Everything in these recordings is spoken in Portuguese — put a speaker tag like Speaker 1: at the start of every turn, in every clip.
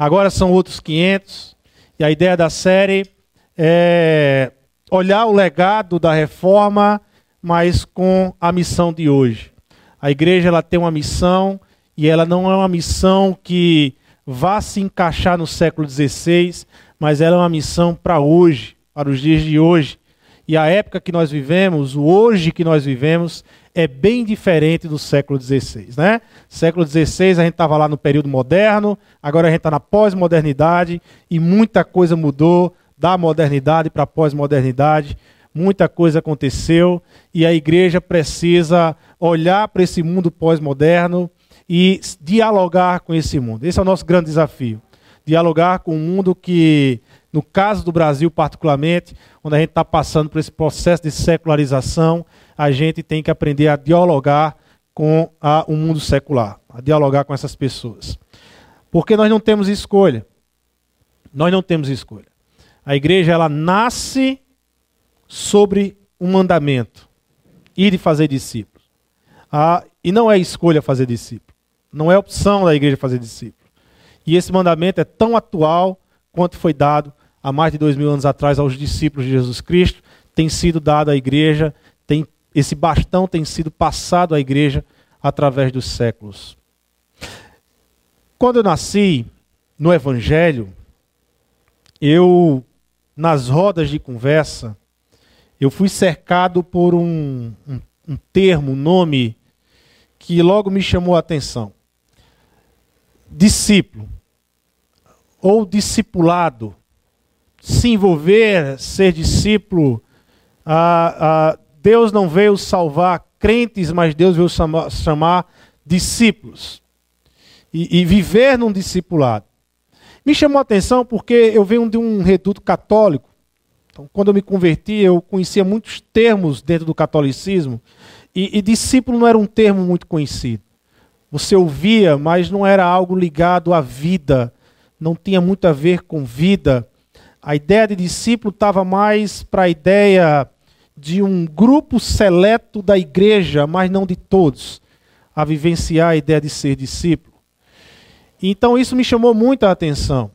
Speaker 1: agora são outros 500. E a ideia da série é olhar o legado da reforma, mas com a missão de hoje. A igreja ela tem uma missão e ela não é uma missão que vá se encaixar no século XVI, mas ela é uma missão para hoje, para os dias de hoje. E a época que nós vivemos, o hoje que nós vivemos, é bem diferente do século XVI. Né? Século XVI a gente estava lá no período moderno, agora a gente está na pós-modernidade e muita coisa mudou da modernidade para a pós-modernidade. Muita coisa aconteceu e a igreja precisa olhar para esse mundo pós-moderno e dialogar com esse mundo. Esse é o nosso grande desafio. Dialogar com um mundo que, no caso do Brasil particularmente, onde a gente está passando por esse processo de secularização, a gente tem que aprender a dialogar com o mundo secular, a dialogar com essas pessoas. Porque nós não temos escolha. Nós não temos escolha. A igreja ela nasce sobre um mandamento: ir e fazer discípulos. Ah, e não é escolha fazer discípulo. Não é opção da igreja fazer discípulo. E esse mandamento é tão atual quanto foi dado há mais de dois mil anos atrás aos discípulos de Jesus Cristo, tem sido dado à igreja, esse bastão tem sido passado à igreja através dos séculos. Quando eu nasci no Evangelho, eu, nas rodas de conversa, eu fui cercado por um, um, um termo, um nome, que logo me chamou a atenção. Discípulo, ou discipulado, se envolver, ser discípulo. Ah, ah, Deus não veio salvar crentes, mas Deus veio chamar, discípulos. E, e, viver num discipulado. Me chamou a atenção porque eu venho de um reduto católico então, quando eu me converti, eu conhecia muitos termos dentro do catolicismo, e, e discípulo não era um termo muito conhecido. Você ouvia, mas não era algo ligado à vida, não tinha muito a ver com vida. A ideia de discípulo estava mais para a ideia de um grupo seleto da igreja, mas não de todos, a vivenciar a ideia de ser discípulo. Então isso me chamou muita atenção.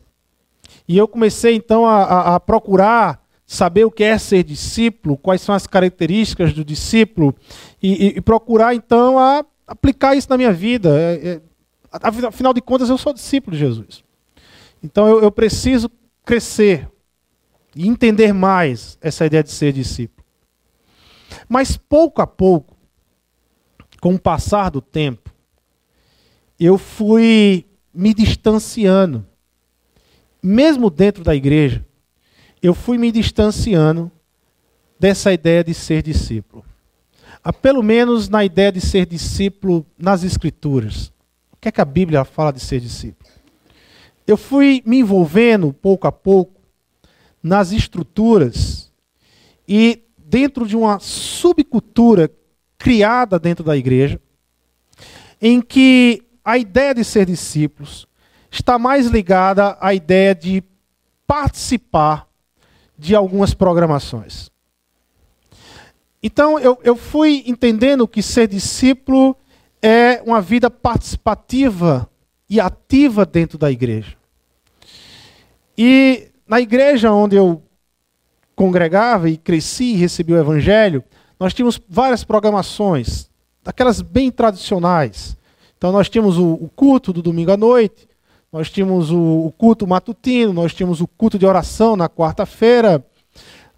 Speaker 1: E eu comecei então a, a, a procurar saber o que é ser discípulo, quais são as características do discípulo e, e, e procurar então a aplicar isso na minha vida. É, é, afinal de contas, eu sou discípulo de Jesus. Então eu, eu preciso crescer e entender mais essa ideia de ser discípulo. Mas pouco a pouco, com o passar do tempo, eu fui me distanciando, mesmo dentro da igreja, eu fui me distanciando dessa ideia de ser discípulo. A, pelo menos na ideia de ser discípulo nas Escrituras. O que é que a Bíblia fala de ser discípulo? Eu fui me envolvendo pouco a pouco nas estruturas e dentro de uma subcultura criada dentro da igreja, em que a ideia de ser discípulos está mais ligada à ideia de participar de algumas programações. Então eu, eu fui entendendo que ser discípulo é uma vida participativa e ativa dentro da igreja. E na igreja onde eu congregava e cresci e recebi o evangelho, nós tínhamos várias programações, daquelas bem tradicionais. Então nós tínhamos o, o culto do domingo à noite, nós tínhamos o, o culto matutino, nós tínhamos o culto de oração na quarta-feira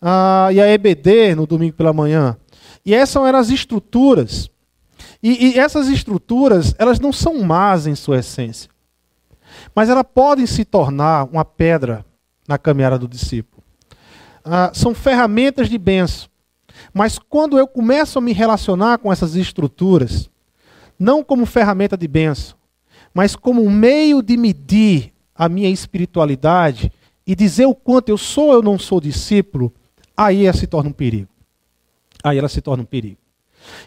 Speaker 1: uh, e a EBD no domingo pela manhã. E essas eram as estruturas. E, e essas estruturas, elas não são más em sua essência. Mas elas podem se tornar uma pedra na caminhada do discípulo. Uh, são ferramentas de benção. Mas quando eu começo a me relacionar com essas estruturas, não como ferramenta de benção, mas como um meio de medir a minha espiritualidade e dizer o quanto eu sou ou não sou discípulo, aí ela se torna um perigo. Aí ela se torna um perigo.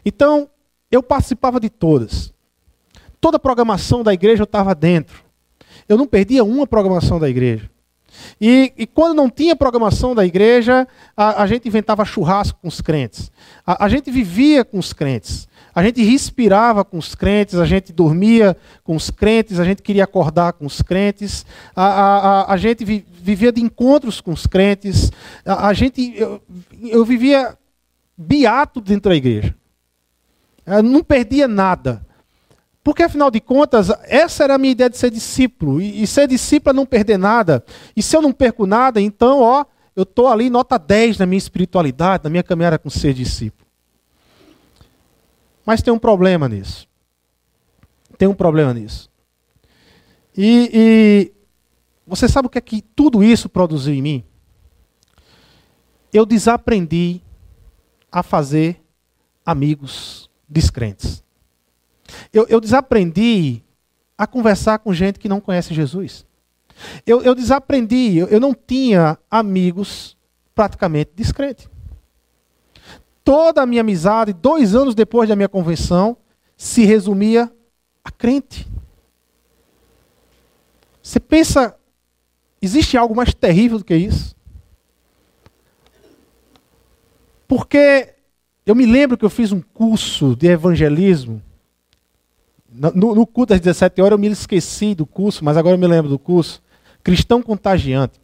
Speaker 1: Então, eu participava de todas. Toda a programação da igreja eu estava dentro. Eu não perdia uma programação da igreja. E, e, quando não tinha programação da igreja, a, a gente inventava churrasco com os crentes. A, a, gente vivia com os crentes. A gente respirava com os crentes, a gente dormia com os crentes, a gente queria acordar com os crentes, a, a, gente vi, vivia de encontros com os crentes, a gente, eu, eu vivia beato dentro da igreja. Eu não perdia nada. Porque, afinal de contas, essa era a minha ideia de ser discípulo. E, e ser discípulo é não perder nada. E se eu não perco nada, então, ó, eu estou ali nota 10 na minha espiritualidade, na minha caminhada com ser discípulo. Mas tem um problema nisso. Tem um problema nisso. E, e você sabe o que é que tudo isso produziu em mim? Eu desaprendi a fazer amigos descrentes. Eu, eu desaprendi a conversar com gente que não conhece Jesus. Eu, eu desaprendi, eu, eu não tinha amigos praticamente descrentes. Toda a minha amizade, dois anos depois da minha convenção, se resumia a crente. Você pensa, existe algo mais terrível do que isso? Porque eu me lembro que eu fiz um curso de evangelismo no, no culto das 17 horas eu me esqueci do curso, mas agora eu me lembro do curso. Cristão contagiante.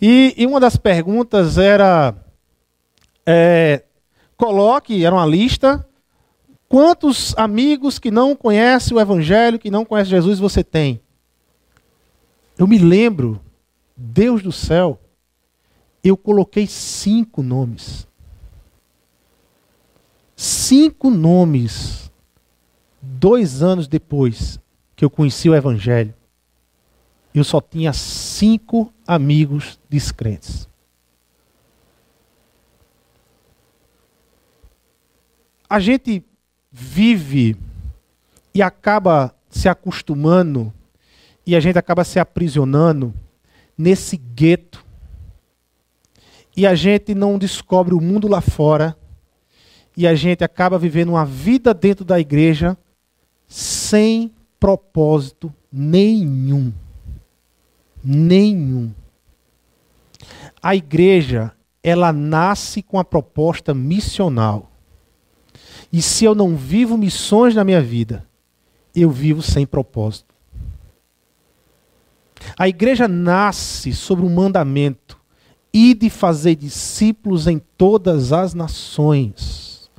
Speaker 1: E, e uma das perguntas era: é, coloque, era uma lista, quantos amigos que não conhecem o Evangelho, que não conhecem Jesus, você tem? Eu me lembro, Deus do céu, eu coloquei cinco nomes. Cinco nomes dois anos depois que eu conheci o Evangelho, eu só tinha cinco amigos descrentes. A gente vive e acaba se acostumando e a gente acaba se aprisionando nesse gueto. E a gente não descobre o mundo lá fora. E a gente acaba vivendo uma vida dentro da igreja sem propósito nenhum. Nenhum. A igreja, ela nasce com a proposta missional. E se eu não vivo missões na minha vida, eu vivo sem propósito. A igreja nasce sobre um mandamento: de fazer discípulos em todas as nações,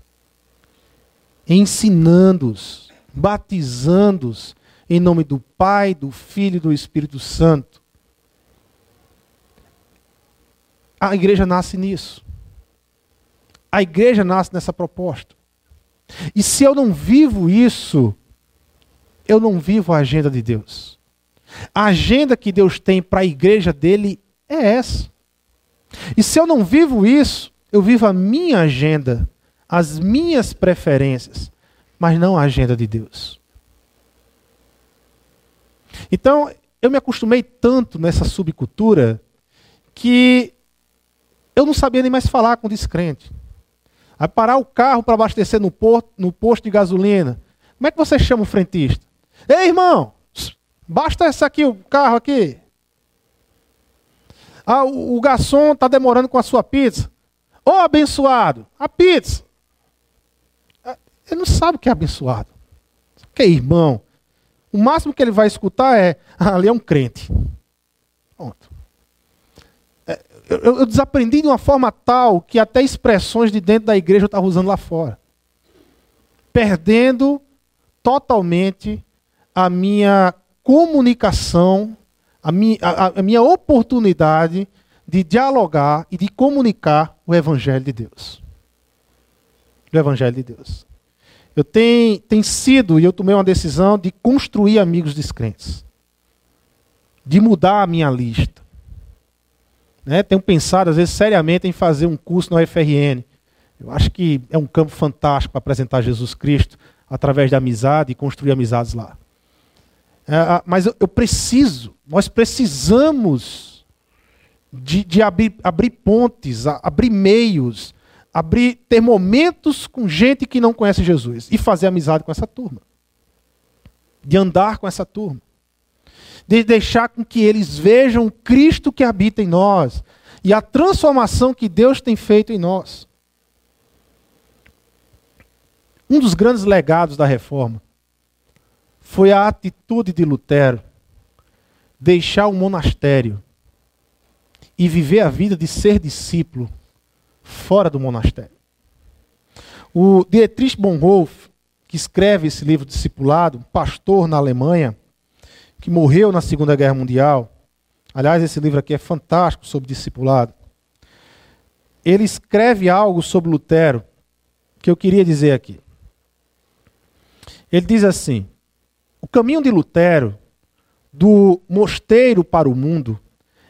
Speaker 1: ensinando-os batizando-os em nome do Pai, do Filho e do Espírito Santo. A igreja nasce nisso. A igreja nasce nessa proposta. E se eu não vivo isso, eu não vivo a agenda de Deus. A agenda que Deus tem para a igreja dele é essa. E se eu não vivo isso, eu vivo a minha agenda, as minhas preferências mas não a agenda de Deus. Então, eu me acostumei tanto nessa subcultura que eu não sabia nem mais falar com descrente. Aí parar o carro para abastecer no, porto, no posto de gasolina. Como é que você chama o frentista? Ei, irmão, basta essa aqui, o carro aqui. Ah, o, o garçom está demorando com a sua pizza. Ô oh, abençoado, a pizza. Ele não sabe o que é abençoado. O que é irmão? O máximo que ele vai escutar é: ah, ali é um crente. Pronto. É, eu, eu, desaprendi de uma forma tal que até expressões de dentro da igreja eu estava usando lá fora. Perdendo totalmente a minha comunicação, a minha, a, a minha oportunidade de dialogar e de comunicar o Evangelho de Deus. O Evangelho de Deus. Eu tenho, tenho sido, e eu tomei uma decisão de construir amigos descrentes. De mudar a minha lista. Né? Tenho pensado, às vezes, seriamente em fazer um curso na UFRN. Eu acho que é um campo fantástico para apresentar Jesus Cristo através da amizade e construir amizades lá. É, mas eu, eu, preciso, nós precisamos de, de abrir, abrir pontes, abrir meios, abrir, ter momentos com gente que não conhece Jesus e fazer amizade com essa turma. De andar com essa turma. de deixar com que eles vejam Cristo que habita em nós e a transformação que Deus tem feito em nós. Um dos grandes legados da reforma foi a atitude de Lutero deixar o monastério e viver a vida de ser discípulo fora do monastério. O Dietrich Bonhoeffer, que escreve esse livro Discipulado, pastor na Alemanha, que morreu na Segunda Guerra Mundial. Aliás, esse livro aqui é fantástico sobre discipulado. Ele escreve algo sobre Lutero que eu queria dizer aqui. Ele diz assim: o caminho de Lutero, do mosteiro para o mundo,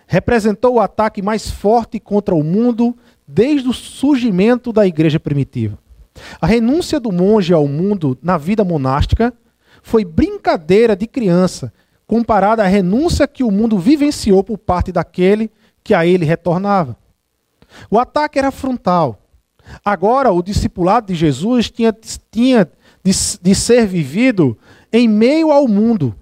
Speaker 1: representou o ataque mais forte contra o mundo desde o surgimento da igreja primitiva. A renúncia do monge ao mundo na vida monástica foi brincadeira de criança comparada à renúncia que o mundo vivenciou por parte daquele que a ele retornava. O ataque era frontal. Agora, o discipulado de Jesus tinha, tinha de, de ser vivido em meio ao mundo.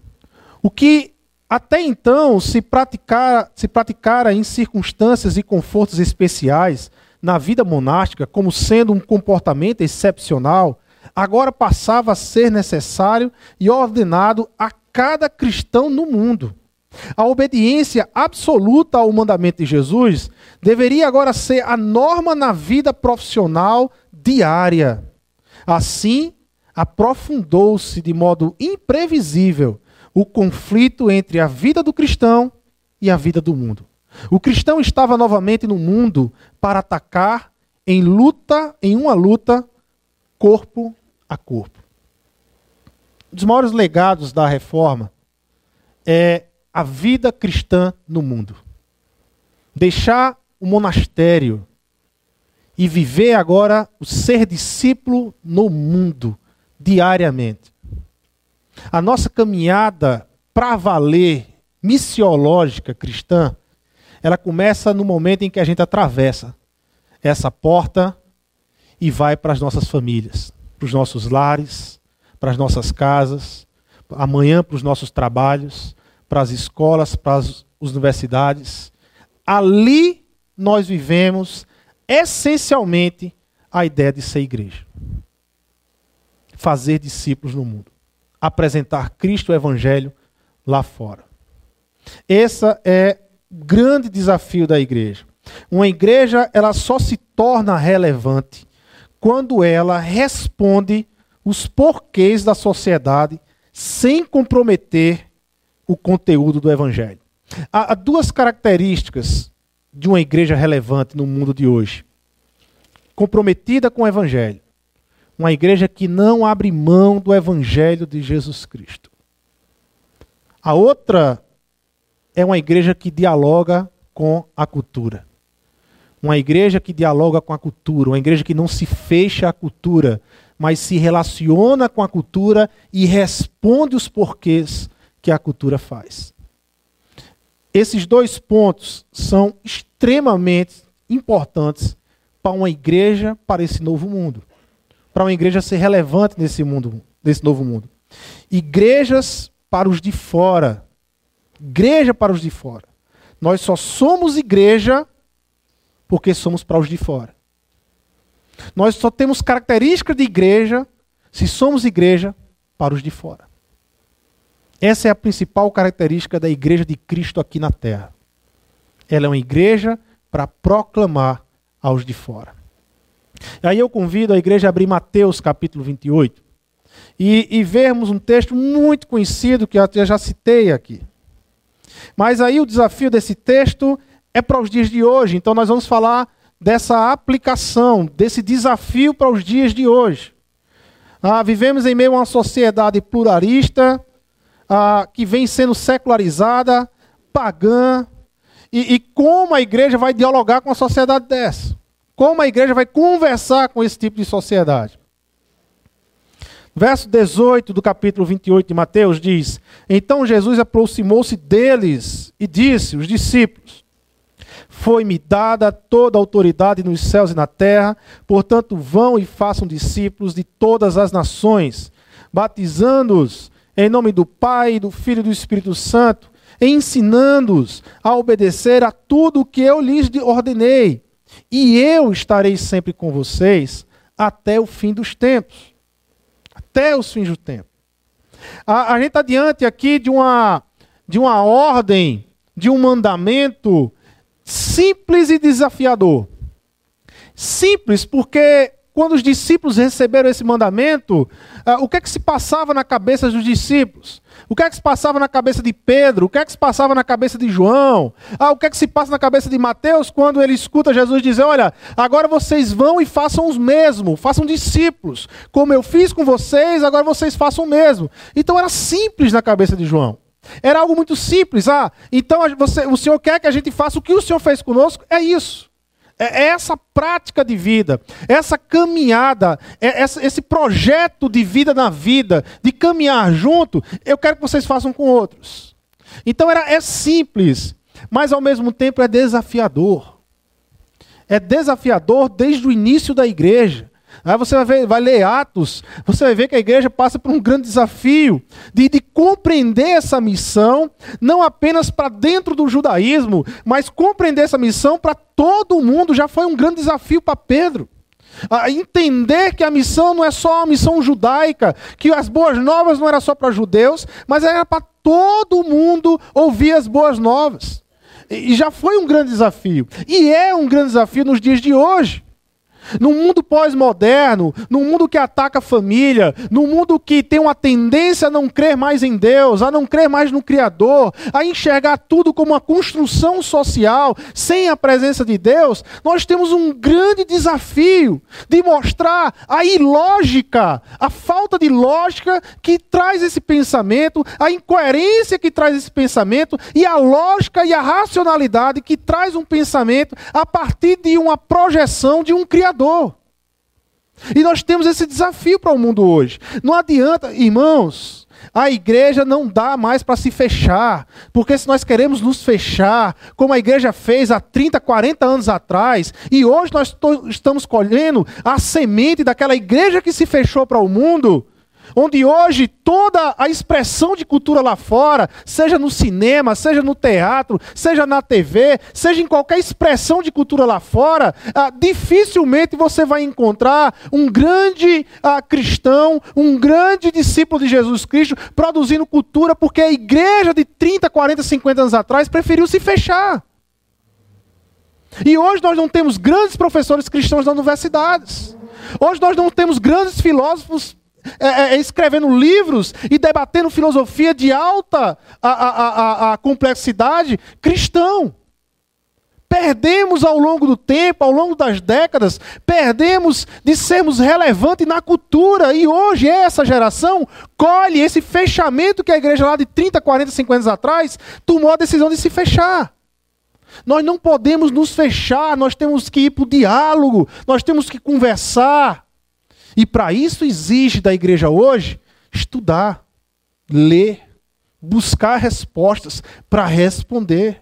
Speaker 1: O que até então se praticara, se praticara em circunstâncias e confortos especiais na vida monástica como sendo um comportamento excepcional, agora passava a ser necessário e ordenado a cada cristão no mundo. A obediência absoluta ao mandamento de Jesus deveria agora ser a norma na vida profissional diária. Assim, aprofundou-se de modo imprevisível o conflito entre a vida do cristão e a vida do mundo. O cristão estava novamente no mundo para atacar em luta, em uma luta corpo a corpo. Um dos maiores legados da reforma é a vida cristã no mundo. Deixar o monastério e viver agora o ser discípulo no mundo, diariamente. A nossa caminhada para valer missiológica cristã, ela começa no momento em que a gente atravessa essa porta e vai para as nossas famílias, para os nossos lares, para as nossas casas, amanhã para os nossos trabalhos, para as escolas, para as universidades. Ali nós vivemos essencialmente a ideia de ser igreja. Fazer discípulos no mundo. Apresentar Cristo o Evangelho lá fora. Esse é o grande desafio da igreja. Uma igreja ela só se torna relevante quando ela responde os porquês da sociedade sem comprometer o conteúdo do evangelho. Há, duas características de uma igreja relevante no mundo de hoje: comprometida com o evangelho. Uma igreja que não abre mão do evangelho de Jesus Cristo. A outra é uma igreja que dialoga com a cultura. Uma igreja que dialoga com a cultura, uma igreja que não se fecha à cultura, mas se relaciona com a cultura e responde os porquês que a cultura faz. Esses dois pontos são extremamente importantes para uma igreja, para esse novo mundo. Para uma igreja ser relevante nesse mundo, nesse novo mundo. Igrejas para os de fora. Igreja para os de fora. Nós só somos igreja porque somos para os de fora. Nós só temos características de igreja se somos igreja para os de fora. Essa é a principal característica da igreja de Cristo aqui na terra. Ela é uma igreja para proclamar aos de fora. Aí eu convido a igreja a abrir Mateus capítulo 28 e, e vermos um texto muito conhecido que eu já citei aqui. Mas aí o desafio desse texto é para os dias de hoje. Então nós vamos falar dessa aplicação, desse desafio para os dias de hoje. Ah, vivemos em meio a uma sociedade pluralista, ah, que vem sendo secularizada, pagã, e, e como a igreja vai dialogar com a sociedade dessa? Como a igreja vai conversar com esse tipo de sociedade? Verso 18 do capítulo 28 de Mateus diz: Então Jesus aproximou-se deles e disse: Os discípulos, foi-me dada toda a autoridade nos céus e na terra, portanto, vão e façam discípulos de todas as nações, batizando-os em nome do Pai, do Filho e do Espírito Santo, ensinando-os a obedecer a tudo o que eu lhes ordenei. E eu estarei sempre com vocês até o fim dos tempos. Até os fins do tempo. A, a gente está diante aqui de uma, de uma ordem, de um mandamento simples e desafiador. Simples porque quando os discípulos receberam esse mandamento, uh, o que é que se passava na cabeça dos discípulos? O que é que se passava na cabeça de Pedro? O que é que se passava na cabeça de João? Ah, o que é que se passa na cabeça de Mateus quando ele escuta Jesus dizer: Olha, agora vocês vão e façam os mesmos, façam discípulos. Como eu fiz com vocês, agora vocês façam o mesmo. Então era simples na cabeça de João. Era algo muito simples. Ah, então você, o Senhor quer que a gente faça o que o Senhor fez conosco? É isso. É, é essa prática de vida, essa caminhada, é esse projeto de vida na vida, de caminhar junto, eu quero que vocês façam com outros. Então era, é simples, mas ao mesmo tempo é desafiador. É desafiador desde o início da igreja. Aí você vai, ver, vai, ler Atos, você vai ver que a igreja passa por um grande desafio de, de compreender essa missão, não apenas para dentro do judaísmo, mas compreender essa missão para todo mundo. Já foi um grande desafio para Pedro. A entender que a missão não é só uma missão judaica, que as boas novas não era só para judeus, mas era para todo mundo ouvir as boas novas. E já foi um grande desafio. E é um grande desafio nos dias de hoje. Num mundo pós-moderno, num mundo que ataca a família, num mundo que tem uma tendência a não crer mais em Deus, a não crer mais no Criador, a enxergar tudo como uma construção social, sem a presença de Deus, nós temos um grande desafio de mostrar a ilógica, a falta de lógica que traz esse pensamento, a incoerência que traz esse pensamento e a lógica e a racionalidade que traz um pensamento a partir de uma projeção de um Criador. E nós temos esse desafio para o mundo hoje. Não adianta, irmãos, a igreja não dá mais para se fechar, porque se nós queremos nos fechar, como a igreja fez há 30, 40 anos atrás, e hoje nós estamos colhendo a semente daquela igreja que se fechou para o mundo, onde hoje toda a expressão de cultura lá fora, seja no cinema, seja no teatro, seja na TV, seja em qualquer expressão de cultura lá fora, ah, dificilmente você vai encontrar um grande ah, cristão, um grande discípulo de Jesus Cristo produzindo cultura, porque a igreja de 30, 40, 50 anos atrás preferiu se fechar. E hoje nós não temos grandes professores cristãos nas universidades. Hoje nós não temos grandes filósofos é, é, é, escrevendo livros e debatendo filosofia de alta a, a, a, a complexidade cristão. Perdemos ao longo do tempo, ao longo das décadas, perdemos de sermos relevantes na cultura. E hoje essa geração colhe esse fechamento que a igreja lá de 30, 40, 50 anos atrás tomou a decisão de se fechar. Nós não podemos nos fechar, nós temos que ir para o diálogo, nós temos que conversar. E para isso exige da igreja hoje estudar, ler, buscar respostas para responder.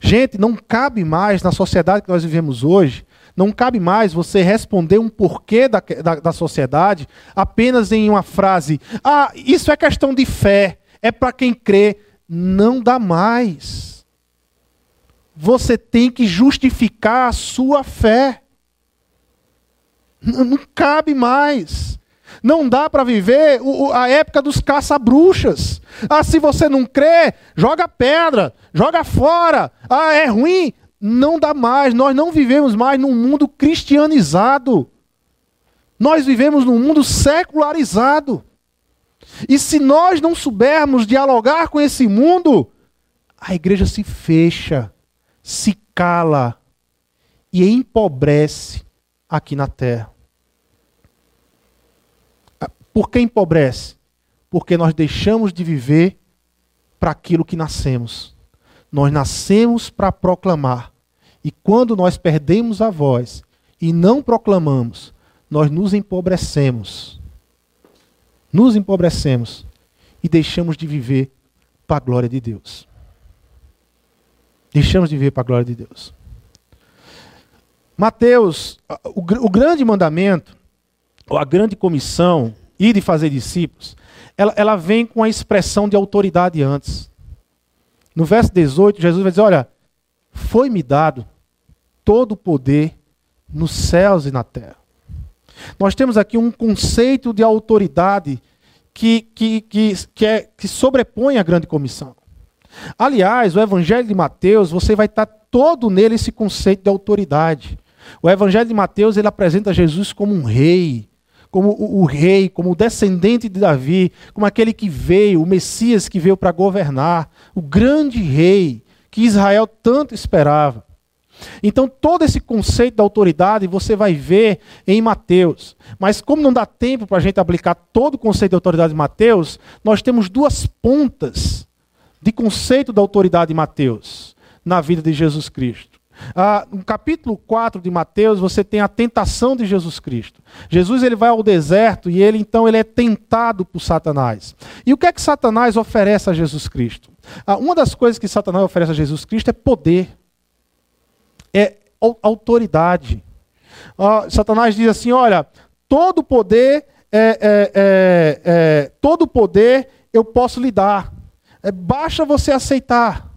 Speaker 1: Gente, não cabe mais na sociedade que nós vivemos hoje, não cabe mais você responder um porquê da, da, da sociedade apenas em uma frase: ah, isso é questão de fé, é para quem crê. Não dá mais. Você tem que justificar a sua fé. Não cabe mais. Não dá para viver a época dos caça-bruxas. Ah, se você não crê, joga pedra, joga fora. Ah, é ruim. Não dá mais. Nós não vivemos mais num mundo cristianizado. Nós vivemos num mundo secularizado. E se nós não soubermos dialogar com esse mundo, a igreja se fecha, se cala e empobrece aqui na terra. Por que empobrece? Porque nós deixamos de viver para aquilo que nascemos. Nós nascemos para proclamar. E quando nós perdemos a voz e não proclamamos, nós nos empobrecemos. Nos empobrecemos e deixamos de viver para a glória de Deus. Deixamos de viver para a glória de Deus. Mateus, o, o grande mandamento, ou a grande comissão, ir e fazer discípulos, ela, ela vem com a expressão de autoridade antes. No verso 18, Jesus vai dizer: Olha, foi-me dado todo o poder nos céus e na terra. Nós temos aqui um conceito de autoridade que, que, que, que, é, que sobrepõe a grande comissão. Aliás, o Evangelho de Mateus, você vai estar todo nele esse conceito de autoridade. O Evangelho de Mateus ele apresenta Jesus como um rei, como o, o, rei, como o descendente de Davi, como aquele que veio, o Messias que veio para governar, o grande rei que Israel tanto esperava. Então, todo esse conceito da autoridade você vai ver em Mateus. Mas, como não dá tempo para a gente aplicar todo o conceito de autoridade de Mateus, nós temos duas pontas de conceito da autoridade de Mateus na vida de Jesus Cristo. Ah, no capítulo 4 de Mateus, você tem a tentação de Jesus Cristo. Jesus ele vai ao deserto e ele então ele é tentado por Satanás. E o que é que Satanás oferece a Jesus Cristo? Ah, uma das coisas que Satanás oferece a Jesus Cristo é poder é autoridade. Uh, Satanás diz assim: olha, todo poder, é, é, é, é, todo poder eu posso lhe dar. É, basta você aceitar.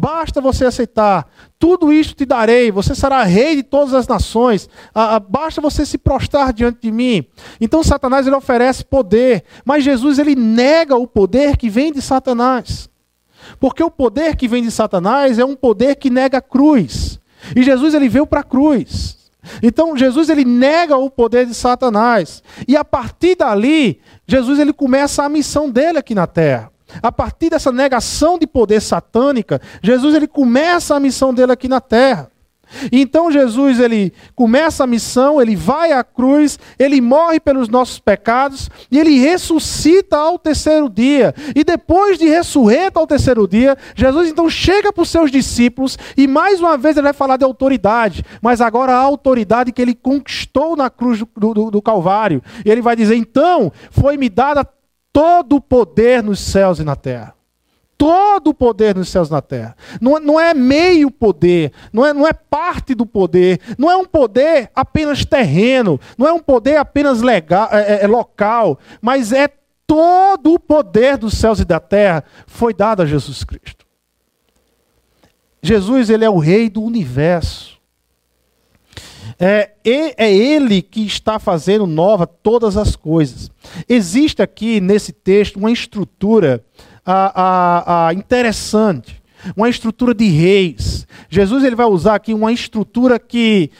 Speaker 1: Basta você aceitar. Tudo isto te darei. Você será rei de todas as nações. Ah, ah, basta você se prostrar diante de mim. Então Satanás ele oferece poder, mas Jesus ele nega o poder que vem de Satanás. Porque o poder que vem de Satanás é um poder que nega a cruz. E Jesus ele veio para a cruz. Então Jesus ele nega o poder de Satanás. E a partir dali, Jesus ele começa a missão dele aqui na terra. A partir dessa negação de poder satânica, Jesus ele começa a missão dele aqui na terra. Então Jesus ele começa a missão, ele vai à cruz, ele morre pelos nossos pecados e ele ressuscita ao terceiro dia. E depois de ressurreto ao terceiro dia, Jesus então chega para os seus discípulos e mais uma vez ele vai falar de autoridade, mas agora a autoridade que ele conquistou na cruz do, do, do Calvário. E ele vai dizer: então foi-me dada todo o poder nos céus e na terra todo o poder nos céus e na terra. Não, não é meio poder, não é, não é parte do poder, não é um poder apenas terreno, não é um poder apenas legal, é, é, é local, mas é todo o poder dos céus e da terra foi dado a Jesus Cristo. Jesus ele é o rei do universo. É, é Ele que está fazendo nova todas as coisas. Existe aqui nesse texto uma estrutura interessante, uma estrutura de reis. Jesus ele vai usar aqui uma estrutura que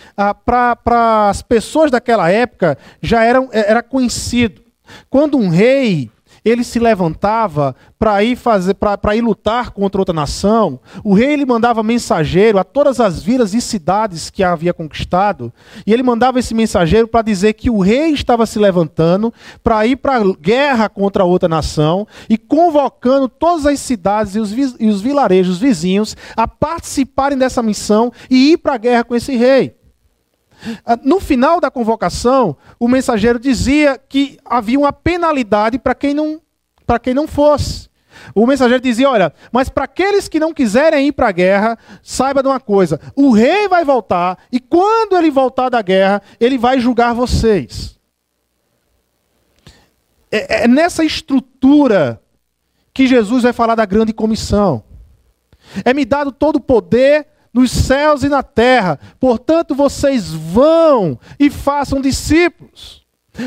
Speaker 1: para as pessoas daquela época já era, era conhecido. Quando um rei ele se levantava para ir fazer para ir lutar contra outra nação, o rei ele mandava mensageiro a todas as vilas e cidades que havia conquistado, e ele mandava esse mensageiro para dizer que o rei estava se levantando para ir para guerra contra outra nação e convocando todas as cidades e os, e os vilarejos vizinhos a participarem dessa missão e ir para a guerra com esse rei. Ah, no final da convocação, o mensageiro dizia que havia uma penalidade para quem não para quem não fosse. O mensageiro dizia: Olha, mas para aqueles que não quiserem ir para a guerra, saiba de uma coisa: o rei vai voltar, e quando ele voltar da guerra, ele vai julgar vocês. É, é nessa estrutura que Jesus vai falar da grande comissão. É me dado todo o poder nos céus e na terra. Portanto, vocês vão e façam discípulos.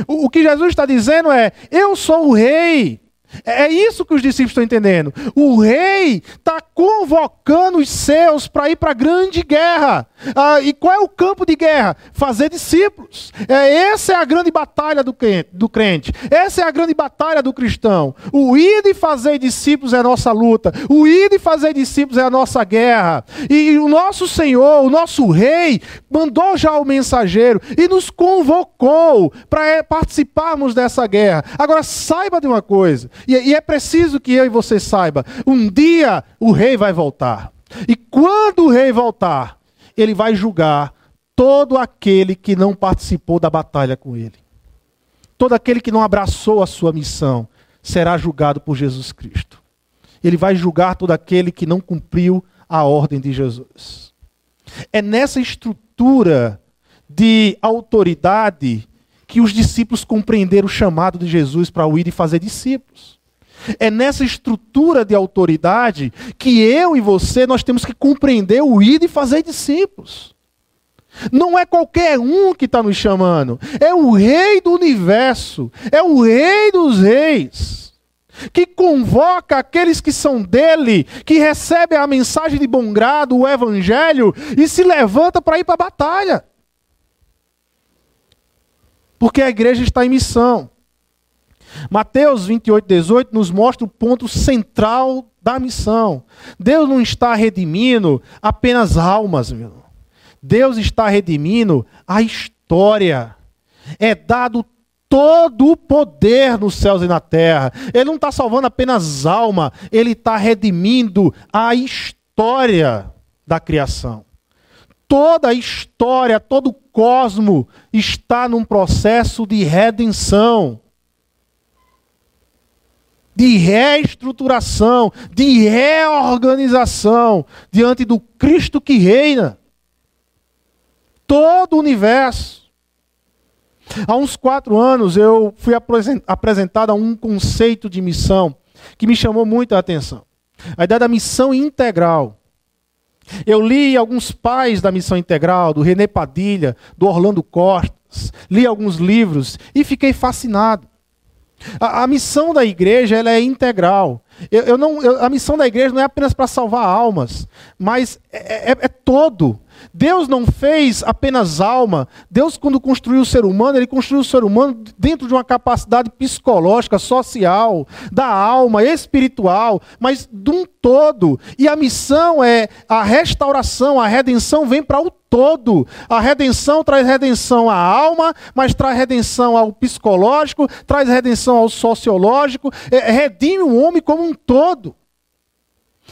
Speaker 1: O, o que Jesus está dizendo é: eu sou o rei. É, é isso que os discípulos estão entendendo. O rei está convocando os seus para ir para a grande guerra. Ah, e qual é o campo de guerra? Fazer discípulos. É, essa é a grande batalha do crente, do crente. Essa é a grande batalha do cristão. O ir de fazer discípulos é a nossa luta. O ir de fazer discípulos é a nossa guerra. E o nosso Senhor, o nosso rei, mandou já o mensageiro e nos convocou para é, participarmos dessa guerra. Agora, saiba de uma coisa. E, e é preciso que eu e você saiba. Um dia o rei vai voltar. E quando o rei voltar, ele vai julgar todo aquele que não participou da batalha com ele. Todo aquele que não abraçou a sua missão será julgado por Jesus Cristo. Ele vai julgar todo aquele que não cumpriu a ordem de Jesus. É nessa estrutura de autoridade que os discípulos compreenderam o chamado de Jesus para o ir e fazer discípulos. É nessa estrutura de autoridade que eu e você nós temos que compreender o ir e fazer discípulos. Não é qualquer um que está nos chamando, é o Rei do universo, é o Rei dos reis, que convoca aqueles que são dele, que recebem a mensagem de bom grado, o Evangelho, e se levanta para ir para a batalha. Porque a igreja está em missão. Mateus 28, 18 nos mostra o ponto central da missão. Deus não está redimindo apenas almas, meu. Deus está redimindo a história. É dado todo o poder nos céus e na terra. Ele não está salvando apenas alma, ele está redimindo a história da criação. Toda a história, todo o cosmo está num processo de redenção de reestruturação, de reorganização diante do Cristo que reina. Todo o universo. Há uns quatro anos eu fui apresentado a um conceito de missão que me chamou muito a atenção. A ideia da missão integral. Eu li alguns pais da missão integral, do René Padilha, do Orlando Costas, li alguns livros e fiquei fascinado. A, a, missão da igreja ela é integral. Eu, eu não, eu, a missão da igreja não é apenas para salvar almas, mas é, é, é todo. Deus não fez apenas alma. Deus, quando construiu o ser humano, ele construiu o ser humano dentro de uma capacidade psicológica, social, da alma, espiritual, mas de um todo. E a missão é a restauração, a redenção vem para o todo. A redenção traz redenção à alma, mas traz redenção ao psicológico, traz redenção ao sociológico, é, redime o homem como um todo.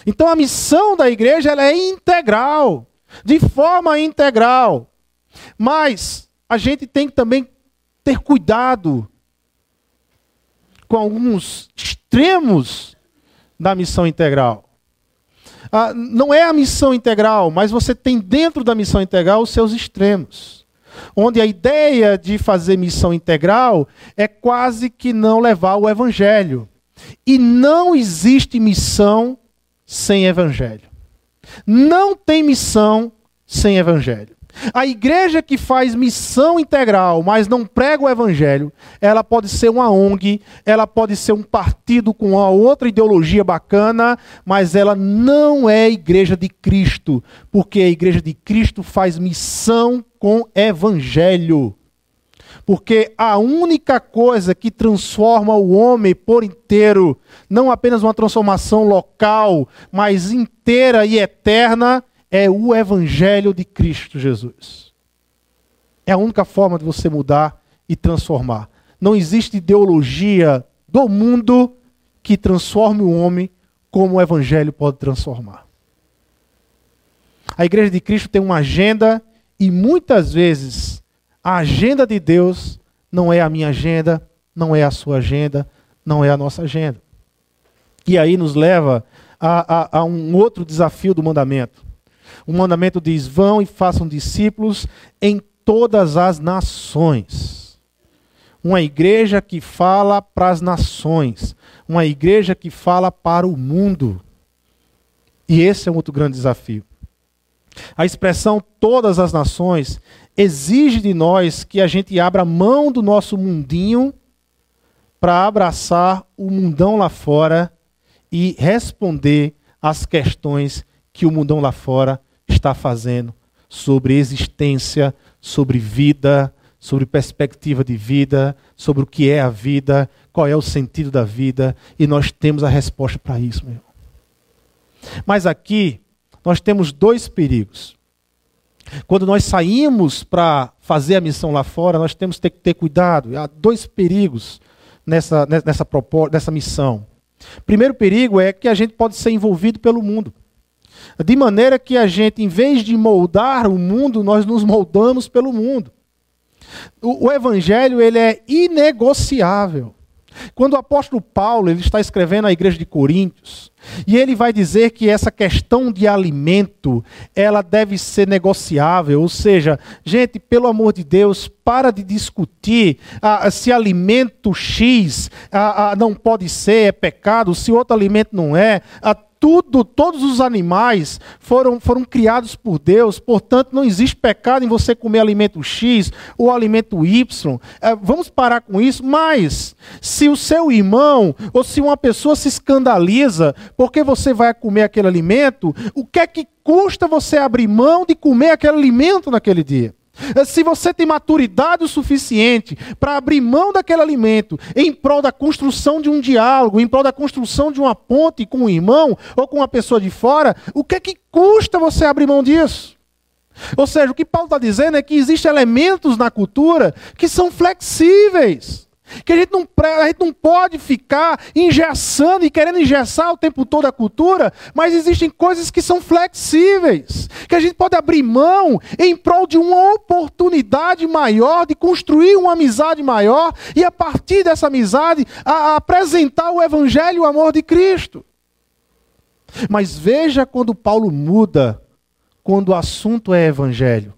Speaker 1: Então a missão da igreja ela é integral de forma integral. Mas a gente tem que também ter cuidado com alguns extremos da missão integral. Ah, não é a missão integral, mas você tem dentro da missão integral os seus extremos. Onde a ideia de fazer missão integral é quase que não levar o evangelho. E não existe missão sem evangelho. Não tem missão sem evangelho. A igreja que faz missão integral, mas não prega o evangelho, ela pode ser uma ONG, ela pode ser um partido com uma outra ideologia bacana, mas ela não é igreja de Cristo, porque a igreja de Cristo faz missão com evangelho. Porque a única coisa que transforma o homem por inteiro, não apenas uma transformação local, mas inteira e eterna, é o Evangelho de Cristo Jesus. É a única forma de você mudar e transformar. Não existe ideologia do mundo que transforme o homem como o Evangelho pode transformar. A Igreja de Cristo tem uma agenda e muitas vezes a agenda de Deus não é a minha agenda, não é a sua agenda, não é a nossa agenda. E aí nos leva a, a, a um outro desafio do mandamento. O mandamento diz: vão e façam discípulos em todas as nações. Uma igreja que fala para as nações. Uma igreja que fala para o mundo. E esse é um outro grande desafio. A expressão todas as nações exige de nós que a gente abra mão do nosso mundinho para abraçar o mundão lá fora e responder às questões que o mundão lá fora está fazendo sobre existência, sobre vida, sobre perspectiva de vida, sobre o que é a vida, qual é o sentido da vida, e nós temos a resposta para isso, meu. Mas aqui nós temos dois perigos. Quando nós saímos para fazer a missão lá fora, nós temos que ter cuidado. Há dois perigos nessa, nessa, nessa missão. Primeiro perigo é que a gente pode ser envolvido pelo mundo. De maneira que a gente, em vez de moldar o mundo, nós nos moldamos pelo mundo. O, o evangelho ele é inegociável. Quando o apóstolo Paulo ele está escrevendo à igreja de Coríntios, e ele vai dizer que essa questão de alimento, ela deve ser negociável, ou seja, gente, pelo amor de Deus, para de discutir ah, se alimento X ah, ah, não pode ser, é pecado, se outro alimento não é. Tudo, todos os animais foram, foram criados por Deus, portanto, não existe pecado em você comer alimento X ou alimento Y. É, vamos parar com isso, mas se o seu irmão ou se uma pessoa se escandaliza porque você vai comer aquele alimento, o que é que custa você abrir mão de comer aquele alimento naquele dia? Se você tem maturidade o suficiente para abrir mão daquele alimento em prol da construção de um diálogo, em prol da construção de uma ponte com um irmão ou com uma pessoa de fora, o que é que custa você abrir mão disso? Ou seja, o que Paulo está dizendo é que existem elementos na cultura que são flexíveis. Que a gente, não, a gente não pode ficar engessando e querendo engessar o tempo todo a cultura, mas existem coisas que são flexíveis, que a gente pode abrir mão em prol de uma oportunidade maior, de construir uma amizade maior e a partir dessa amizade a, a apresentar o Evangelho e o amor de Cristo. Mas veja quando Paulo muda, quando o assunto é Evangelho.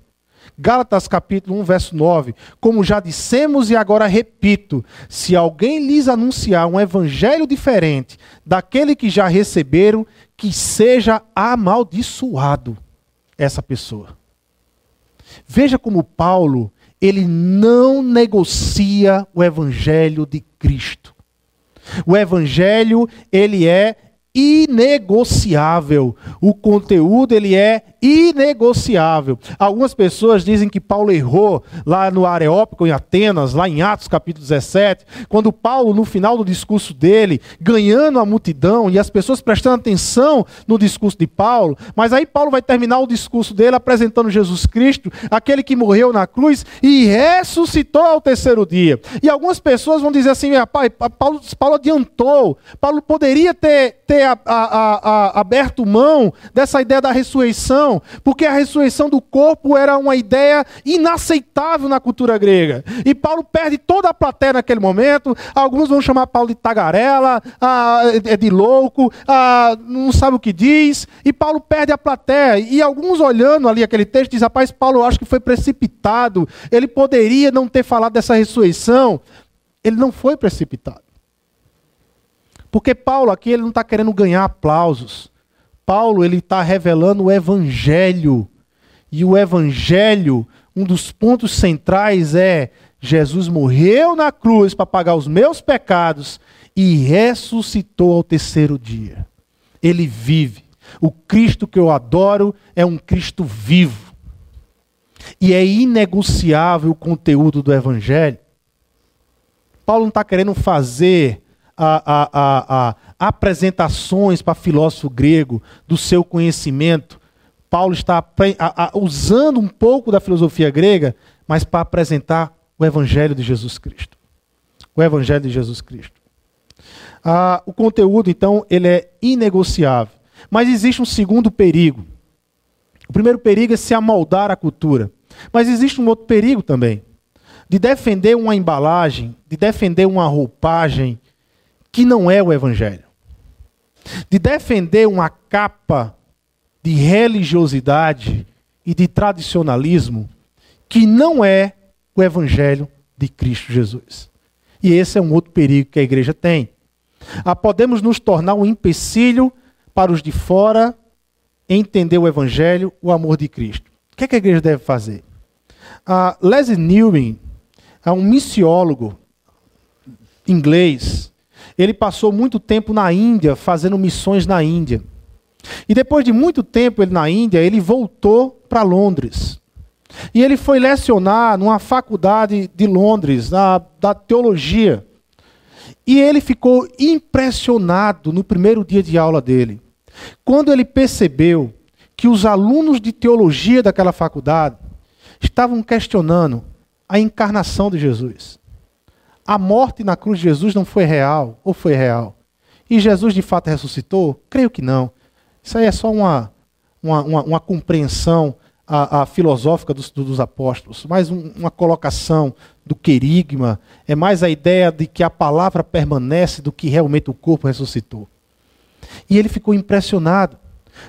Speaker 1: Gálatas capítulo 1, verso 9. Como já dissemos e agora repito: se alguém lhes anunciar um evangelho diferente daquele que já receberam, que seja amaldiçoado essa pessoa. Veja como Paulo, ele não negocia o evangelho de Cristo. O evangelho, ele é inegociável. O conteúdo ele é inegociável. Algumas pessoas dizem que Paulo errou lá no Areópago em Atenas, lá em Atos capítulo 17, quando Paulo no final do discurso dele, ganhando a multidão e as pessoas prestando atenção no discurso de Paulo, mas aí Paulo vai terminar o discurso dele apresentando Jesus Cristo, aquele que morreu na cruz e ressuscitou ao terceiro dia. E algumas pessoas vão dizer assim: Paulo, Paulo adiantou, Paulo poderia ter, ter a, a, a, aberto mão dessa ideia da ressurreição, porque a ressurreição do corpo era uma ideia inaceitável na cultura grega. E Paulo perde toda a plateia naquele momento. Alguns vão chamar Paulo de tagarela, ah, é de louco, ah, não sabe o que diz. E Paulo perde a plateia. E alguns olhando ali aquele texto dizem: rapaz, Paulo acho que foi precipitado. Ele poderia não ter falado dessa ressurreição. Ele não foi precipitado. Porque Paulo aqui ele não está querendo ganhar aplausos. Paulo ele está revelando o evangelho. E o evangelho, um dos pontos centrais é Jesus morreu na cruz para pagar os meus pecados e ressuscitou ao terceiro dia. Ele vive. O Cristo que eu adoro é um Cristo vivo. E é inegociável o conteúdo do Evangelho. Paulo não está querendo fazer a, a, a, apresentações para filósofo grego do seu conhecimento. Paulo está usando um pouco da filosofia grega, mas para apresentar o Evangelho de Jesus Cristo. O Evangelho de Jesus Cristo. Ah, o conteúdo, então, ele é inegociável. Mas existe um segundo perigo. O primeiro perigo é se amoldar à cultura. Mas existe um outro perigo também. De defender uma embalagem, de defender uma roupagem, que não é o Evangelho. De defender uma capa de religiosidade e de tradicionalismo que não é o Evangelho de Cristo Jesus. E esse é um outro perigo que a igreja tem. Ah, podemos nos tornar um empecilho para os de fora entender o Evangelho, o amor de Cristo. O que, é que a igreja deve fazer? Ah, Leslie Newman é um missiólogo inglês ele passou muito tempo na Índia, fazendo missões na Índia. E depois de muito tempo ele na Índia, ele voltou para Londres. E ele foi lecionar numa faculdade de Londres, na, da teologia. E ele ficou impressionado no primeiro dia de aula dele. Quando ele percebeu que os alunos de teologia daquela faculdade estavam questionando a encarnação de Jesus. A morte na cruz de Jesus não foi real ou foi real? E Jesus de fato ressuscitou? Creio que não. Isso aí é só uma, uma, uma, uma compreensão a, a filosófica dos, dos, apóstolos, mais um, uma colocação do querigma, é mais a ideia de que a palavra permanece do que realmente o corpo ressuscitou. E ele ficou impressionado,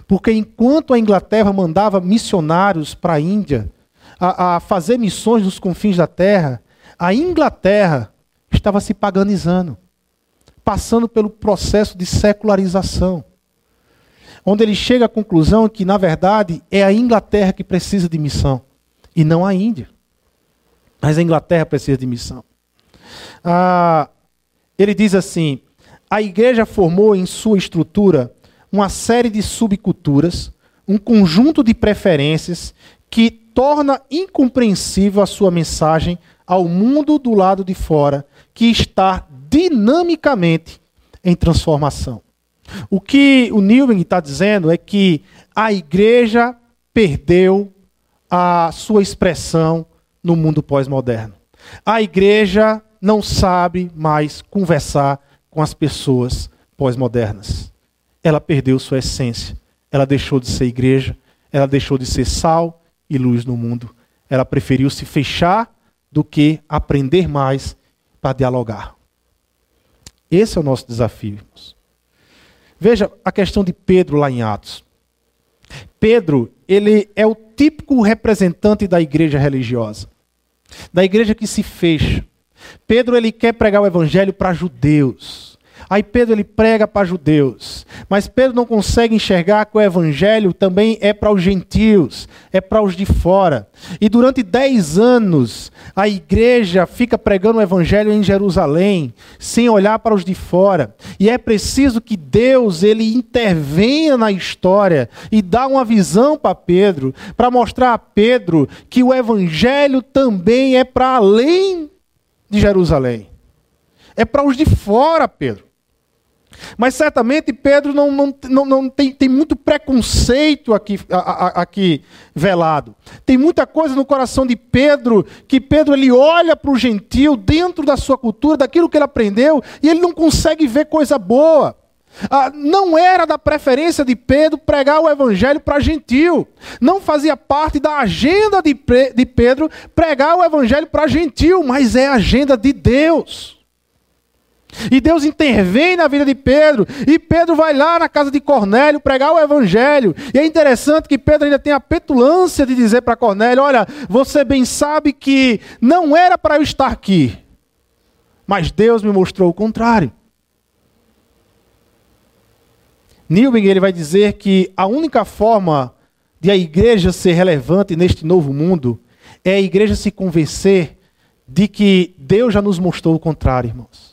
Speaker 1: porque enquanto a Inglaterra mandava missionários para a Índia a, a fazer missões nos confins da terra, a Inglaterra estava se paganizando, passando pelo processo de secularização onde ele chega à conclusão que, na verdade, é a Inglaterra que precisa de missão, e não a Índia. Mas a Inglaterra precisa de missão. Ah, ele diz assim: a igreja formou em sua estrutura uma série de subculturas, um conjunto de preferências que torna incompreensível a sua mensagem ao mundo do lado de fora, que está dinamicamente em transformação. O que o Newman está dizendo é que a igreja perdeu a sua expressão no mundo pós-moderno. A igreja não sabe mais conversar com as pessoas pós-modernas. Ela perdeu sua essência. Ela deixou de ser igreja, ela deixou de ser sal e luz no mundo. Ela preferiu se fechar do que aprender mais para dialogar. Esse é o nosso desafio, irmãos. Veja a questão de Pedro lá em Atos. Pedro, ele é o típico representante da igreja religiosa, da igreja que se fecha. Pedro ele quer pregar o evangelho para judeus. Aí Pedro ele prega para judeus, mas Pedro não consegue enxergar que o evangelho também é para os gentios, é para os de fora. E durante dez anos a igreja fica pregando o evangelho em Jerusalém, sem olhar para os de fora. E é preciso que Deus ele intervenha na história e dá uma visão para Pedro, para mostrar a Pedro que o evangelho também é para além de Jerusalém. É para os de fora, Pedro. Mas certamente Pedro não, não, não, não tem, tem muito preconceito aqui, a, a, aqui velado. Tem muita coisa no coração de Pedro que Pedro ele olha para o gentil dentro da sua cultura, daquilo que ele aprendeu, e ele não consegue ver coisa boa. Ah, não era da preferência de Pedro pregar o evangelho para gentil. Não fazia parte da agenda de, de Pedro pregar o evangelho para gentil, mas é a agenda de Deus. E Deus intervém na vida de Pedro. E Pedro vai lá na casa de Cornélio pregar o evangelho. E é interessante que Pedro ainda tem a petulância de dizer para Cornélio: Olha, você bem sabe que não era para eu estar aqui. Mas Deus me mostrou o contrário. Newbing ele vai dizer que a única forma de a igreja ser relevante neste novo mundo é a igreja se convencer de que Deus já nos mostrou o contrário, irmãos.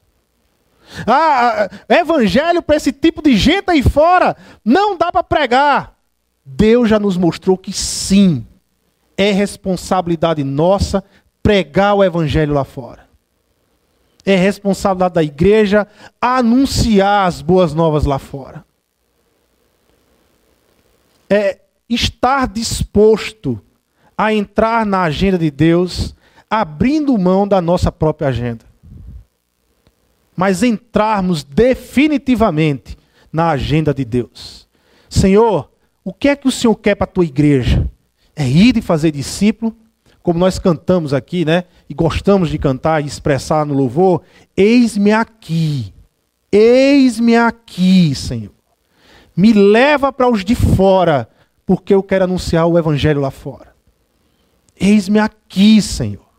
Speaker 1: Ah, evangelho para esse tipo de gente aí fora não dá para pregar. Deus já nos mostrou que sim, é responsabilidade nossa pregar o evangelho lá fora. É responsabilidade da igreja anunciar as boas novas lá fora. É estar disposto a entrar na agenda de Deus, abrindo mão da nossa própria agenda mas entrarmos definitivamente na agenda de Deus. Senhor, o que é que o Senhor quer para a tua igreja? É ir e fazer discípulo, como nós cantamos aqui, né? E gostamos de cantar e expressar no louvor. Eis-me aqui, eis-me aqui, Senhor. Me leva para os de fora, porque eu quero anunciar o evangelho lá fora. Eis-me aqui, Senhor.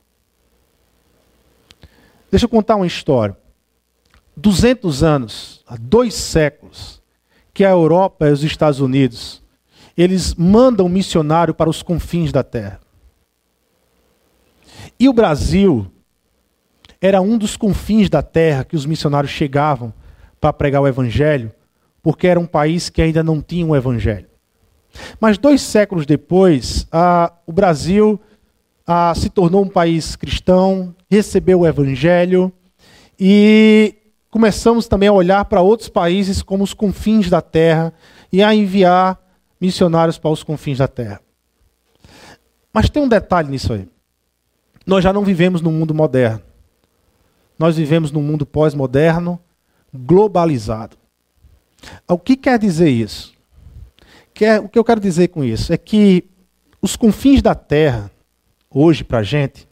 Speaker 1: Deixa eu contar uma história. 200 anos, há dois séculos, que a Europa e os Estados Unidos, eles mandam missionário para os confins da terra. E o Brasil era um dos confins da terra que os missionários chegavam para pregar o evangelho, porque era um país que ainda não tinha o um evangelho. Mas dois séculos depois, ah, o Brasil ah, se tornou um país cristão, recebeu o evangelho e começamos também a olhar para outros países como os confins da terra e a enviar missionários para os confins da terra. Mas tem um detalhe nisso aí. Nós já não vivemos num mundo moderno. Nós vivemos num mundo pós-moderno, globalizado. O que quer dizer isso? O que eu quero dizer com isso é que os confins da terra, hoje para a gente,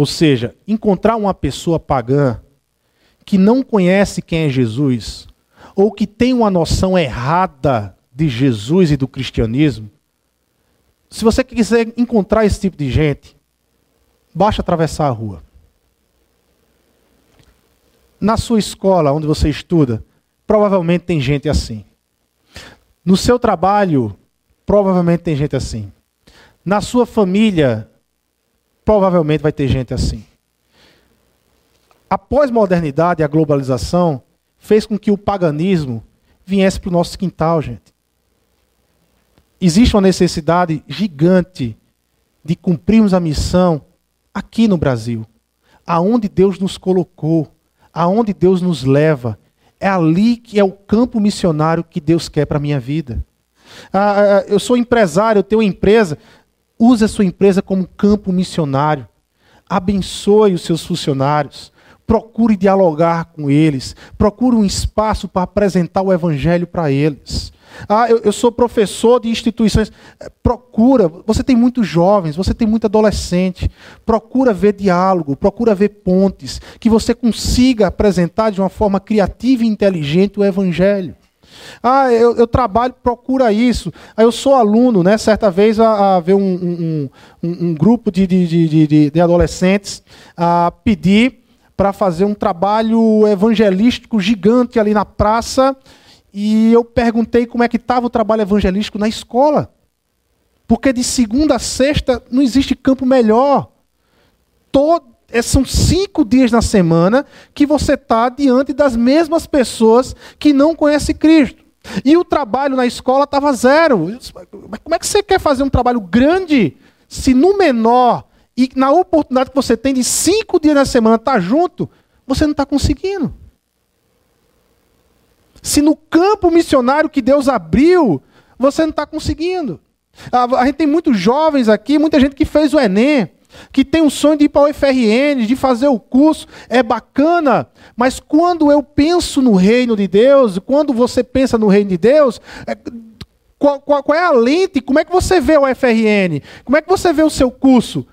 Speaker 1: Ou seja, encontrar uma pessoa pagã que não conhece quem é Jesus, ou que tem uma noção errada de Jesus e do cristianismo, se você quiser encontrar esse tipo de gente, basta atravessar a rua. Na sua escola, onde você estuda, provavelmente tem gente assim. No seu trabalho, provavelmente tem gente assim. Na sua família, provavelmente vai ter gente assim. A pós-modernidade e a globalização fez com que o paganismo viesse para o nosso quintal, gente. Existe uma necessidade gigante de cumprirmos a missão aqui no Brasil, aonde Deus nos colocou, aonde Deus nos leva. É ali que é o campo missionário que Deus quer para a minha vida. Ah, ah, ah, eu sou empresário, eu tenho uma empresa. Use a sua empresa como campo missionário. Abençoe os seus funcionários. Procure dialogar com eles. Procure um espaço para apresentar o evangelho para eles. Ah, eu, eu, sou professor de instituições. É, procura, você tem muitos jovens, você tem muito adolescente. Procura ver diálogo, procura ver pontes, que você consiga apresentar de uma forma criativa e inteligente o evangelho. Ah, eu, eu, trabalho, procura isso. Ah, eu sou aluno, né? Certa vez a, ver um, um, um, um grupo de, de, de, de, adolescentes a pedir para fazer um trabalho evangelístico gigante ali na praça. E eu perguntei como é que estava o trabalho evangelístico na escola. Porque de segunda a sexta não existe campo melhor. Todo, é, são cinco dias na semana que você está diante das mesmas pessoas que não conhecem Cristo. E o trabalho na escola estava zero. Mas como é que você quer fazer um trabalho grande se no menor e na oportunidade que você tem de cinco dias na semana estar tá junto, você não está conseguindo? Se no campo missionário que Deus abriu, você não está conseguindo. A, a gente tem muitos jovens aqui, muita gente que fez o Enem que tem um sonho de ir para o UFRN, de fazer o curso, é bacana, mas quando eu penso no reino de Deus, quando você pensa no reino de Deus, é, qual, qual, qual, é a lente? Como é que você vê o UFRN? Como é que você vê o seu curso?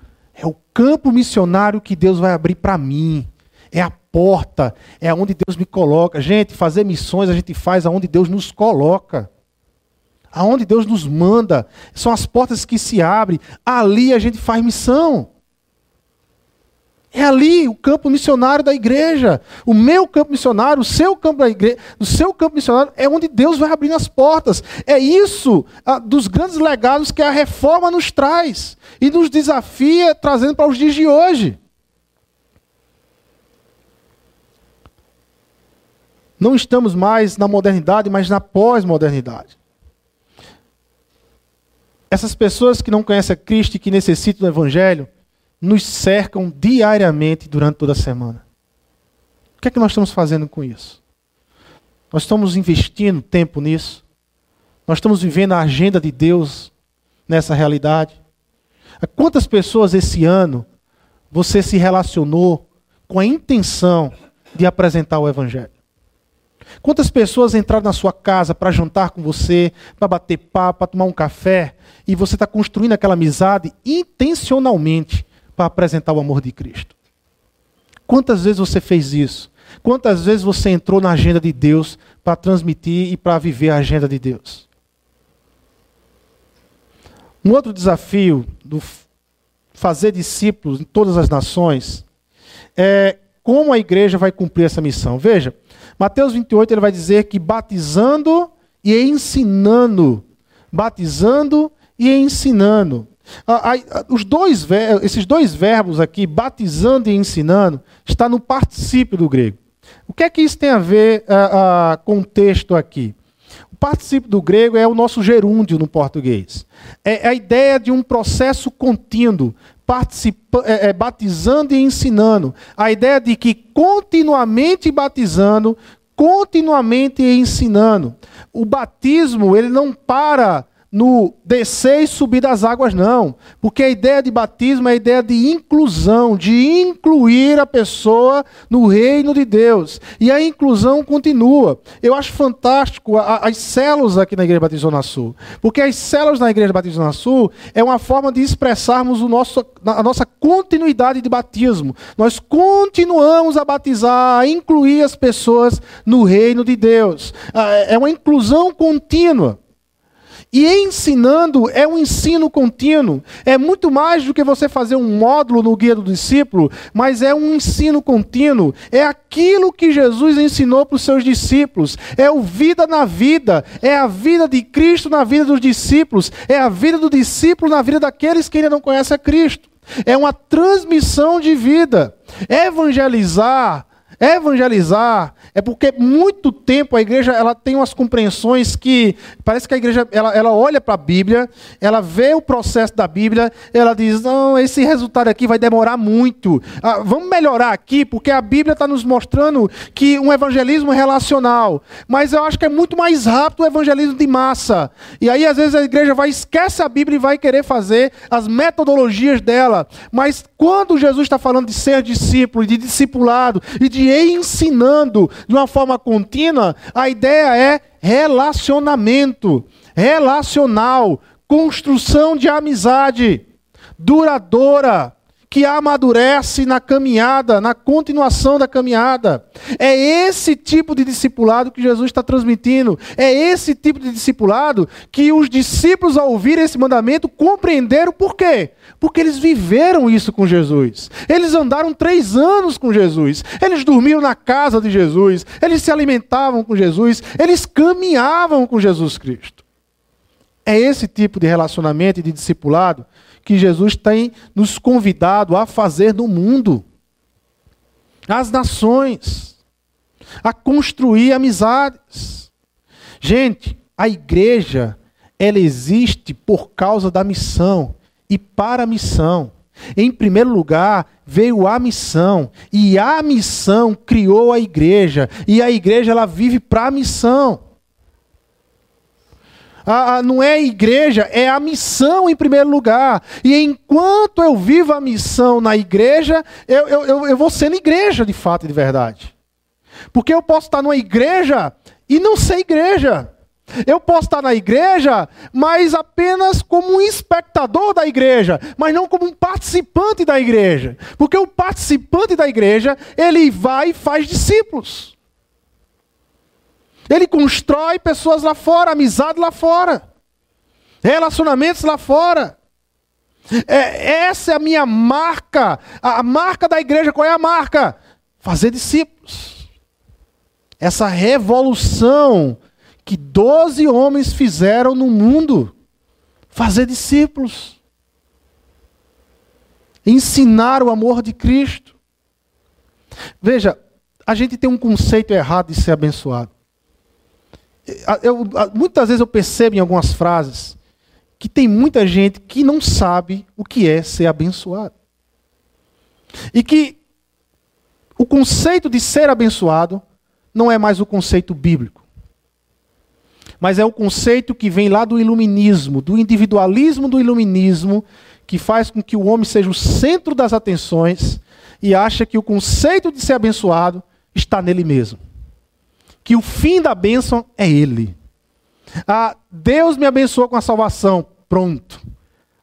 Speaker 1: Campo missionário que Deus vai abrir para mim. É a porta, é onde Deus me coloca. Gente, fazer missões a gente faz aonde Deus nos coloca aonde Deus nos manda, são as portas que se abrem, ali a gente faz missão. É ali o campo missionário da igreja. O meu campo missionário, o seu campo da igreja, o seu campo missionário é onde Deus vai abrindo as portas. É isso ah, dos grandes legados que a reforma nos traz e nos desafia trazendo para os dias de hoje. Não estamos mais na modernidade, mas na pós-modernidade. Essas pessoas que não conhecem a Cristo e que necessitam do Evangelho nos cercam diariamente durante toda a semana. O que é que nós estamos fazendo com isso? Nós estamos investindo tempo nisso? Nós estamos vivendo a agenda de Deus nessa realidade? Quantas pessoas esse ano você se relacionou com a intenção de apresentar o Evangelho? Quantas pessoas entraram na sua casa para jantar com você, para bater papo, para tomar um café, e você está construindo aquela amizade intencionalmente para apresentar o amor de Cristo? Quantas vezes você fez isso? Quantas vezes você entrou na agenda de Deus para transmitir e para viver a agenda de Deus? Um outro desafio do fazer discípulos em todas as nações é como a igreja vai cumprir essa missão. Veja, Mateus 28 ele vai dizer que batizando e ensinando, batizando e ensinando. Os dois, esses dois verbos aqui, batizando e ensinando, está no particípio do grego. O que é que isso tem a ver com o texto aqui? O particípio do grego é o nosso gerúndio no português. É a ideia de um processo contínuo, é, é, batizando e ensinando. A ideia de que continuamente batizando, continuamente ensinando. O batismo, ele não para no descer e subir das águas, não. Porque a ideia de batismo é a ideia de inclusão, de incluir a pessoa no reino de Deus. E a inclusão continua. Eu acho fantástico as células aqui na Igreja Batista Zona Sul. Porque as células na Igreja Batista Zona Sul é uma forma de expressarmos o nosso, a nossa continuidade de batismo. Nós continuamos a batizar, a incluir as pessoas no reino de Deus. Ah, é uma inclusão contínua. E ensinando é um ensino contínuo. É muito mais do que você fazer um módulo no guia do discípulo, mas é um ensino contínuo. É aquilo que Jesus ensinou para os seus discípulos. É o vida na vida. É a vida de Cristo na vida dos discípulos. É a vida do discípulo na vida daqueles que ainda não conhecem a Cristo. É uma transmissão de vida. Evangelizar Evangelizar é porque muito tempo a igreja ela tem umas compreensões que parece que a igreja ela, ela olha para a Bíblia, ela vê o processo da Bíblia, ela diz não esse resultado aqui vai demorar muito. Ah, vamos melhorar aqui porque a Bíblia está nos mostrando que um evangelismo relacional, mas eu acho que é muito mais rápido o evangelismo de massa. E aí às vezes a igreja vai esquece a Bíblia e vai querer fazer as metodologias dela. Mas quando Jesus está falando de ser discípulo, de discipulado e de ensinando de uma forma contínua, a ideia é relacionamento, relacional, construção de amizade duradoura, que amadurece na caminhada, na continuação da caminhada. É esse tipo de discipulado que Jesus está transmitindo. É esse tipo de discipulado que os discípulos, ao ouvir esse mandamento, compreenderam por quê? Porque eles viveram isso com Jesus. Eles andaram três anos com Jesus. Eles dormiam na casa de Jesus. Eles se alimentavam com Jesus. Eles caminhavam com Jesus Cristo. É esse tipo de relacionamento e de discipulado que Jesus tem nos convidado a fazer no mundo. As nações. A construir amizades. Gente, a igreja, ela existe por causa da missão e para a missão. Em primeiro lugar, veio a missão, e a missão criou a igreja, e a igreja ela vive para a missão a, a, não é a igreja, é a missão em primeiro lugar. E enquanto eu vivo a missão na igreja, eu, eu, eu, eu vou sendo igreja de fato e de verdade. Porque eu posso estar numa igreja e não ser igreja. Eu posso estar na igreja, mas apenas como um espectador da igreja, mas não como um participante da igreja. Porque o participante da igreja, ele vai e faz discípulos. Ele constrói pessoas lá fora, amizade lá fora, relacionamentos lá fora. É, essa é a minha marca. A, marca da igreja, qual é a marca? Fazer discípulos. Essa revolução que doze homens fizeram no mundo. Fazer discípulos. Ensinar o amor de Cristo. Veja, a gente tem um conceito errado de ser abençoado eu, muitas vezes eu percebo em algumas frases que tem muita gente que não sabe o que é ser abençoado. E que o conceito de ser abençoado não é mais o conceito bíblico. Mas é o conceito que vem lá do iluminismo, do individualismo do iluminismo, que faz com que o homem seja o centro das atenções e acha que o conceito de ser abençoado está nele mesmo que o fim da bênção é Ele. Ah, Deus me abençoou com a salvação. Pronto.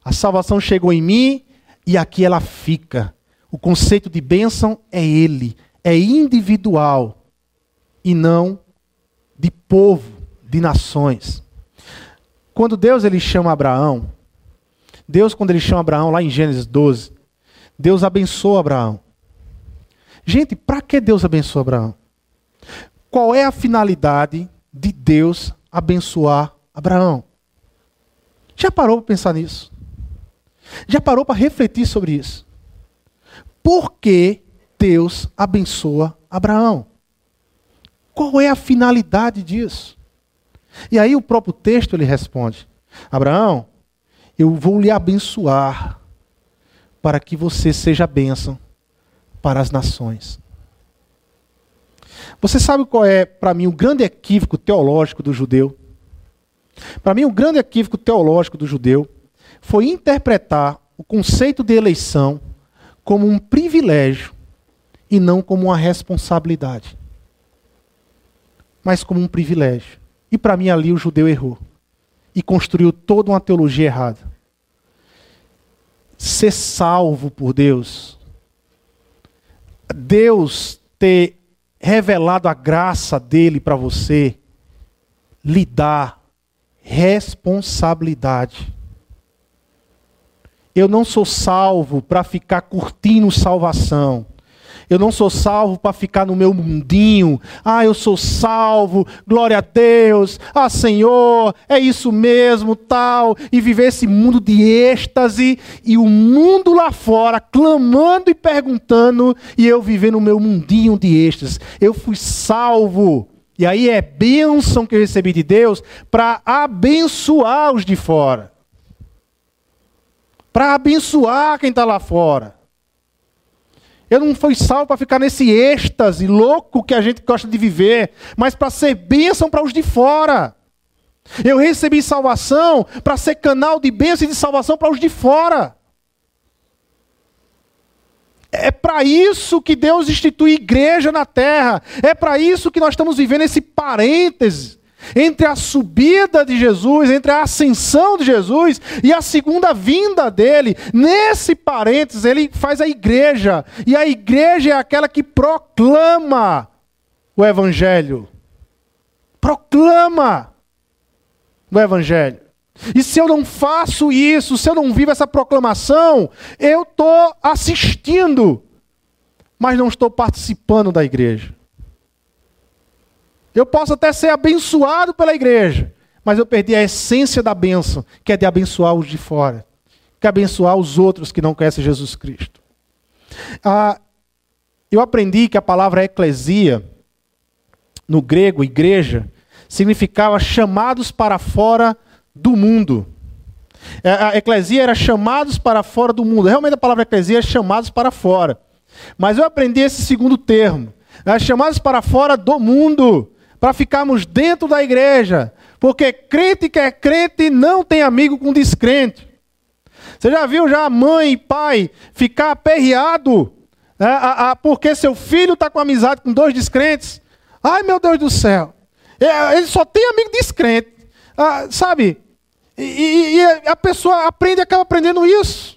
Speaker 1: A salvação chegou em mim e aqui ela fica. O conceito de bênção é Ele. É individual e não de povo, de nações. Quando Deus ele chama Abraão, Deus quando ele chama Abraão lá em Gênesis 12, Deus abençoa Abraão. Gente, para que Deus abençoa Abraão? Qual é a finalidade de Deus abençoar Abraão? Já parou para pensar nisso? Já parou para refletir sobre isso? Por que Deus abençoa Abraão? Qual é a finalidade disso? E aí o próprio texto ele responde: Abraão, eu vou lhe abençoar para que você seja bênção para as nações. Você sabe qual é, para mim, o grande equívoco teológico do judeu? Para mim, o grande equívoco teológico do judeu foi interpretar o conceito de eleição como um privilégio e não como uma responsabilidade, mas como um privilégio. E para mim, ali o judeu errou e construiu toda uma teologia errada. Ser salvo por Deus, Deus ter revelado a graça dele para você, lhe dá responsabilidade. Eu não sou salvo para ficar curtindo salvação. Eu não sou salvo para ficar no meu mundinho. Ah, eu sou salvo, glória a Deus. Ah, Senhor, é isso mesmo, tal. E viver esse mundo de êxtase e o mundo lá fora clamando e perguntando e eu viver no meu mundinho de êxtase. Eu fui salvo. E aí é bênção que eu recebi de Deus para abençoar os de fora. Para abençoar quem está lá fora. Eu não fui salvo para ficar nesse êxtase louco que a gente gosta de viver, mas para ser bênção para os de fora. Eu recebi salvação para ser canal de bênção e de salvação para os de fora. É para isso que Deus institui igreja na terra. É para isso que nós estamos vivendo esse parêntese entre a subida de Jesus, entre a ascensão de Jesus e a segunda vinda dele. Nesse parênteses, ele faz a igreja. E a igreja é aquela que proclama o evangelho. Proclama o evangelho. E se eu não faço isso, se eu não vivo essa proclamação, eu estou assistindo, mas não estou participando da igreja. Eu posso até ser abençoado pela igreja, mas eu perdi a essência da bênção, que é de abençoar os de fora, que é abençoar os outros que não conhecem Jesus Cristo. Ah, eu aprendi que a palavra eclesia, no grego, igreja, significava chamados para fora do mundo. É, a eclesia era chamados para fora do mundo. Realmente a palavra eclesia é chamados para fora. Mas eu aprendi esse segundo termo. É chamados para fora do mundo para ficarmos dentro da igreja. Porque crente que é crente não tem amigo com descrente. Você já viu já mãe e pai ficar aperreado né, a, a, porque seu filho está com amizade com dois descrentes? Ai meu Deus do céu. É, ele só tem amigo descrente. Ah, sabe? E, e, a pessoa aprende acaba aprendendo isso.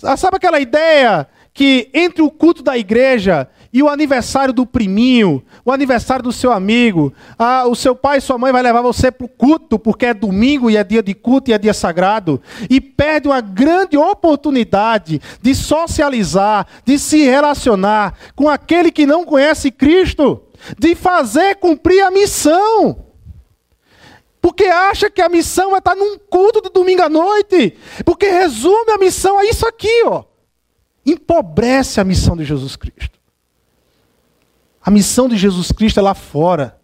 Speaker 1: Ah, sabe aquela ideia que entre o culto da igreja e o aniversário do priminho, o aniversário do seu amigo, ah, o seu pai e sua mãe vai levar você para o culto, porque é domingo e é dia de culto e é dia sagrado, e perde uma grande oportunidade de socializar, de se relacionar com aquele que não conhece Cristo, de fazer cumprir a missão. Porque acha que a missão é estar num culto de domingo à noite. Porque resume a missão a isso aqui, ó. Empobrece a missão de Jesus Cristo. A missão de Jesus Cristo é lá fora.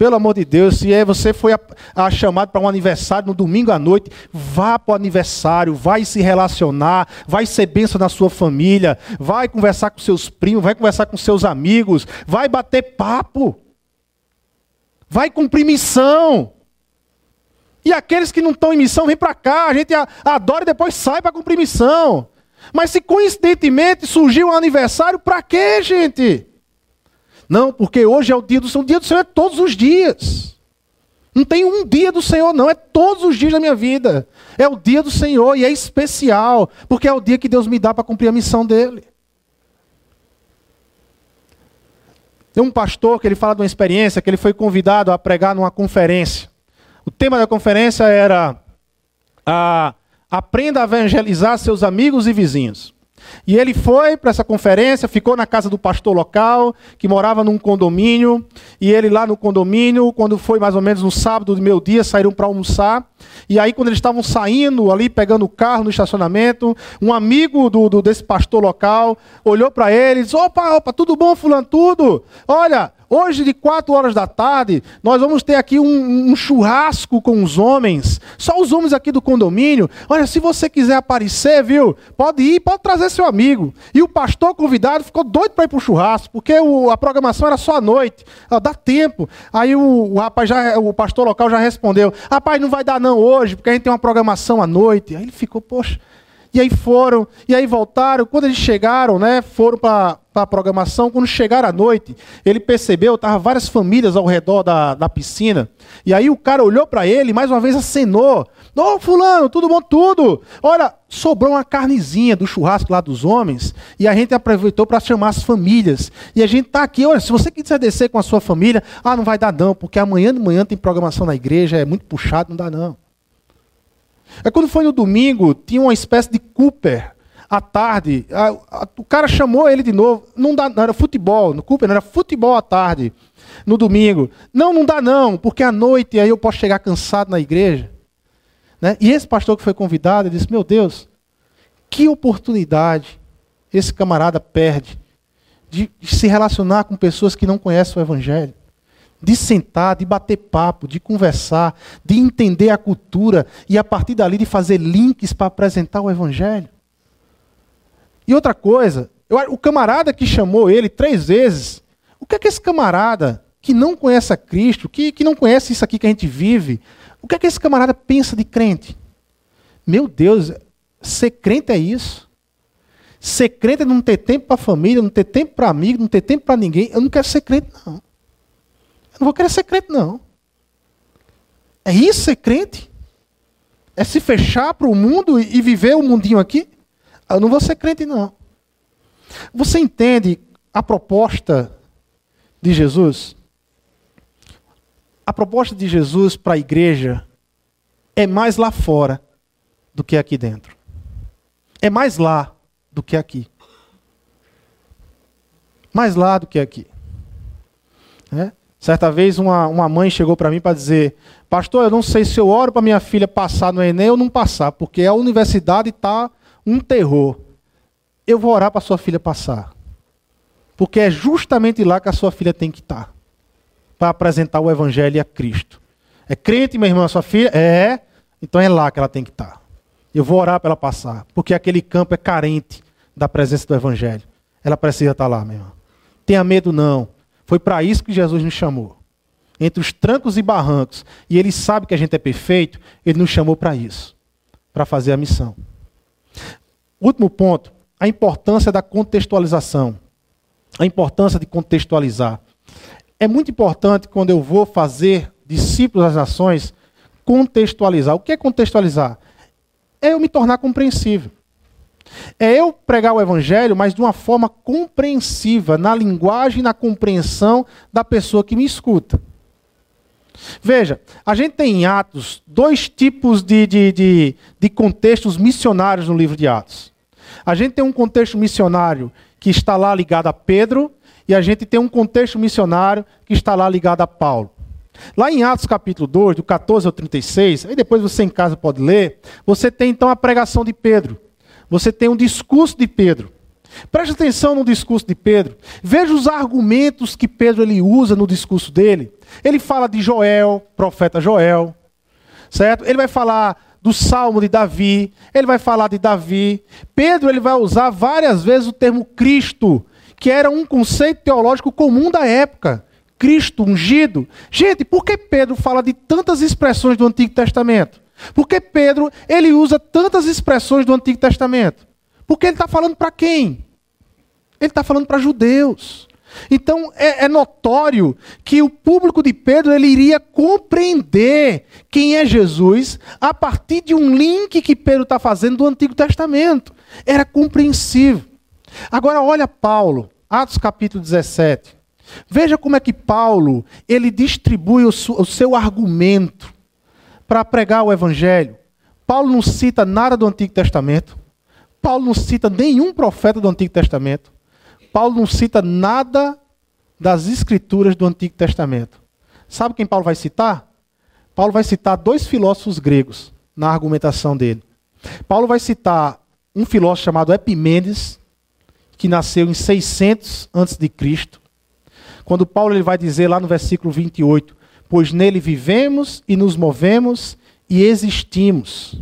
Speaker 1: Pelo amor de Deus, se é, você foi a, a chamado para um aniversário no domingo à noite, vá para o aniversário, vai se relacionar, vai ser bênção na sua família, vai conversar com seus primos, vai conversar com seus amigos, vai bater papo, vai cumprir missão. E aqueles que não estão em missão, vem para cá, a gente adora e depois sai para cumprir missão. Mas se coincidentemente surgiu um aniversário, para quê, gente? Não, porque hoje é o dia do Senhor. O dia do Senhor é todos os dias. Não tem um dia do Senhor, não. É todos os dias da minha vida. É o dia do Senhor e é especial, porque é o dia que Deus me dá para cumprir a missão dele. Tem um pastor que ele fala de uma experiência que ele foi convidado a pregar numa conferência. O tema da conferência era a, Aprenda a evangelizar seus amigos e vizinhos. E ele foi para essa conferência, ficou na casa do pastor local, que morava num condomínio. E ele lá no condomínio, quando foi mais ou menos no sábado do meu dia, saíram para almoçar. E aí, quando eles estavam saindo ali, pegando o carro no estacionamento, um amigo do, do desse pastor local olhou para ele e disse: Opa, opa, tudo bom, Fulano? Tudo? Olha, Hoje, de 4 horas da tarde, nós vamos ter aqui um, um, churrasco com os homens. Só os homens aqui do condomínio. Olha, se você quiser aparecer, viu? Pode ir, pode trazer seu amigo. E o pastor convidado ficou doido para ir para o churrasco, porque o, a programação era só à noite. Dá tempo. Aí o, o, rapaz já, o pastor local já respondeu: Rapaz, não vai dar não hoje, porque a gente tem uma programação à noite. Aí ele ficou, poxa. E aí foram, e aí voltaram. Quando eles chegaram, né, foram para a programação. Quando chegaram à noite, ele percebeu, estavam várias famílias ao redor da, da piscina. E aí o cara olhou para ele, mais uma vez acenou. Ô, oh, fulano, tudo bom? Tudo. Olha, sobrou uma carnezinha do churrasco lá dos homens, e a gente aproveitou para chamar as famílias. E a gente está aqui, olha, se você quiser descer com a sua família, ah, não vai dar não, porque amanhã de manhã tem programação na igreja, é muito puxado, não dá não. É quando foi no domingo, tinha uma espécie de Cooper à tarde. A, a, o cara chamou ele de novo. Não, dá, não era futebol, no Cooper não era futebol à tarde, no domingo. Não, não dá não, porque à noite aí eu posso chegar cansado na igreja. Né? E esse pastor que foi convidado, ele disse: Meu Deus, que oportunidade esse camarada perde de, de se relacionar com pessoas que não conhecem o Evangelho de sentar, de bater papo, de conversar, de entender a cultura e a partir dali de fazer links para apresentar o Evangelho. E outra coisa, eu, o camarada que chamou ele três vezes, o que é que esse camarada que não conhece a Cristo, que, que não conhece isso aqui que a gente vive, o que é que esse camarada pensa de crente? Meu Deus, ser crente é isso. Ser crente é não ter tempo para a família, não ter tempo para amigo, não ter tempo para ninguém. Eu não quero ser crente, não. Não vou querer ser crente, não. É isso ser crente? É se fechar para o mundo e viver o mundinho aqui? Eu não vou ser crente, não. Você entende a proposta de Jesus? A proposta de Jesus para a igreja é mais lá fora do que aqui dentro. É mais lá do que aqui. Mais lá do que aqui. É? Certa vez uma, uma mãe chegou para mim para dizer: Pastor, eu não sei se eu oro para minha filha passar no Enem ou não passar, porque a universidade está um terror. Eu vou orar para sua filha passar. Porque é justamente lá que a sua filha tem que estar tá, para apresentar o Evangelho a Cristo. É crente, meu irmão, a sua filha? É. Então é lá que ela tem que estar. Tá. Eu vou orar para ela passar, porque aquele campo é carente da presença do Evangelho. Ela precisa estar tá lá, meu irmão. Tenha medo, não. Foi para isso que Jesus nos chamou. Entre os trancos e barrancos. E ele sabe que a gente é perfeito, ele nos chamou para isso para fazer a missão. Último ponto: a importância da contextualização. A importância de contextualizar. É muito importante quando eu vou fazer discípulos das nações contextualizar. O que é contextualizar? É eu me tornar compreensível. É eu pregar o evangelho, mas de uma forma compreensiva, na linguagem na compreensão da pessoa que me escuta. Veja, a gente tem em Atos dois tipos de, de, de, de contextos missionários no livro de Atos. A gente tem um contexto missionário que está lá ligado a Pedro, e a gente tem um contexto missionário que está lá ligado a Paulo. Lá em Atos capítulo 2, do 14 ao 36, aí depois você em casa pode ler, você tem então a pregação de Pedro você tem um discurso de Pedro. Preste atenção no discurso de Pedro. Veja os argumentos que Pedro ele usa no discurso dele. Ele fala de Joel, profeta Joel, certo? Ele vai falar do Salmo de Davi, ele vai falar de Davi. Pedro ele vai usar várias vezes o termo Cristo, que era um conceito teológico comum da época. Cristo ungido. Gente, por que Pedro fala de tantas expressões do Antigo Testamento? Porque Pedro, ele usa tantas expressões do Antigo Testamento. Porque ele está falando para quem? Ele está falando para judeus. Então é, é, notório que o público de Pedro ele iria compreender quem é Jesus a partir de um link que Pedro está fazendo do Antigo Testamento. Era compreensível. Agora olha Paulo, Atos capítulo 17. Veja como é que Paulo ele distribui o, o seu argumento para pregar o evangelho. Paulo não cita nada do Antigo Testamento. Paulo não cita nenhum profeta do Antigo Testamento. Paulo não cita nada das escrituras do Antigo Testamento. Sabe quem Paulo vai citar? Paulo vai citar dois filósofos gregos na argumentação dele. Paulo vai citar um filósofo chamado Epimênides, que nasceu em 600 a.C. Quando Paulo ele vai dizer lá no versículo 28, pois nele vivemos e nos movemos e existimos.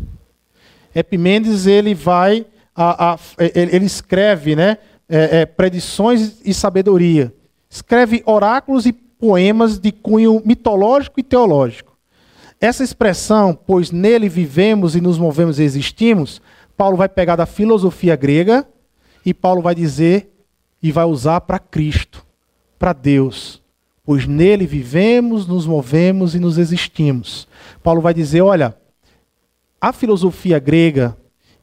Speaker 1: Epimendes ele vai a, a, ele escreve né, é, é, predições e sabedoria. Escreve oráculos e poemas de cunho mitológico e teológico. Essa expressão, pois nele vivemos e nos movemos e existimos, Paulo vai pegar da filosofia grega e Paulo vai dizer e vai usar para Cristo, para Deus. Pois nele vivemos, nos movemos e nos existimos. Paulo vai dizer: olha, a filosofia grega,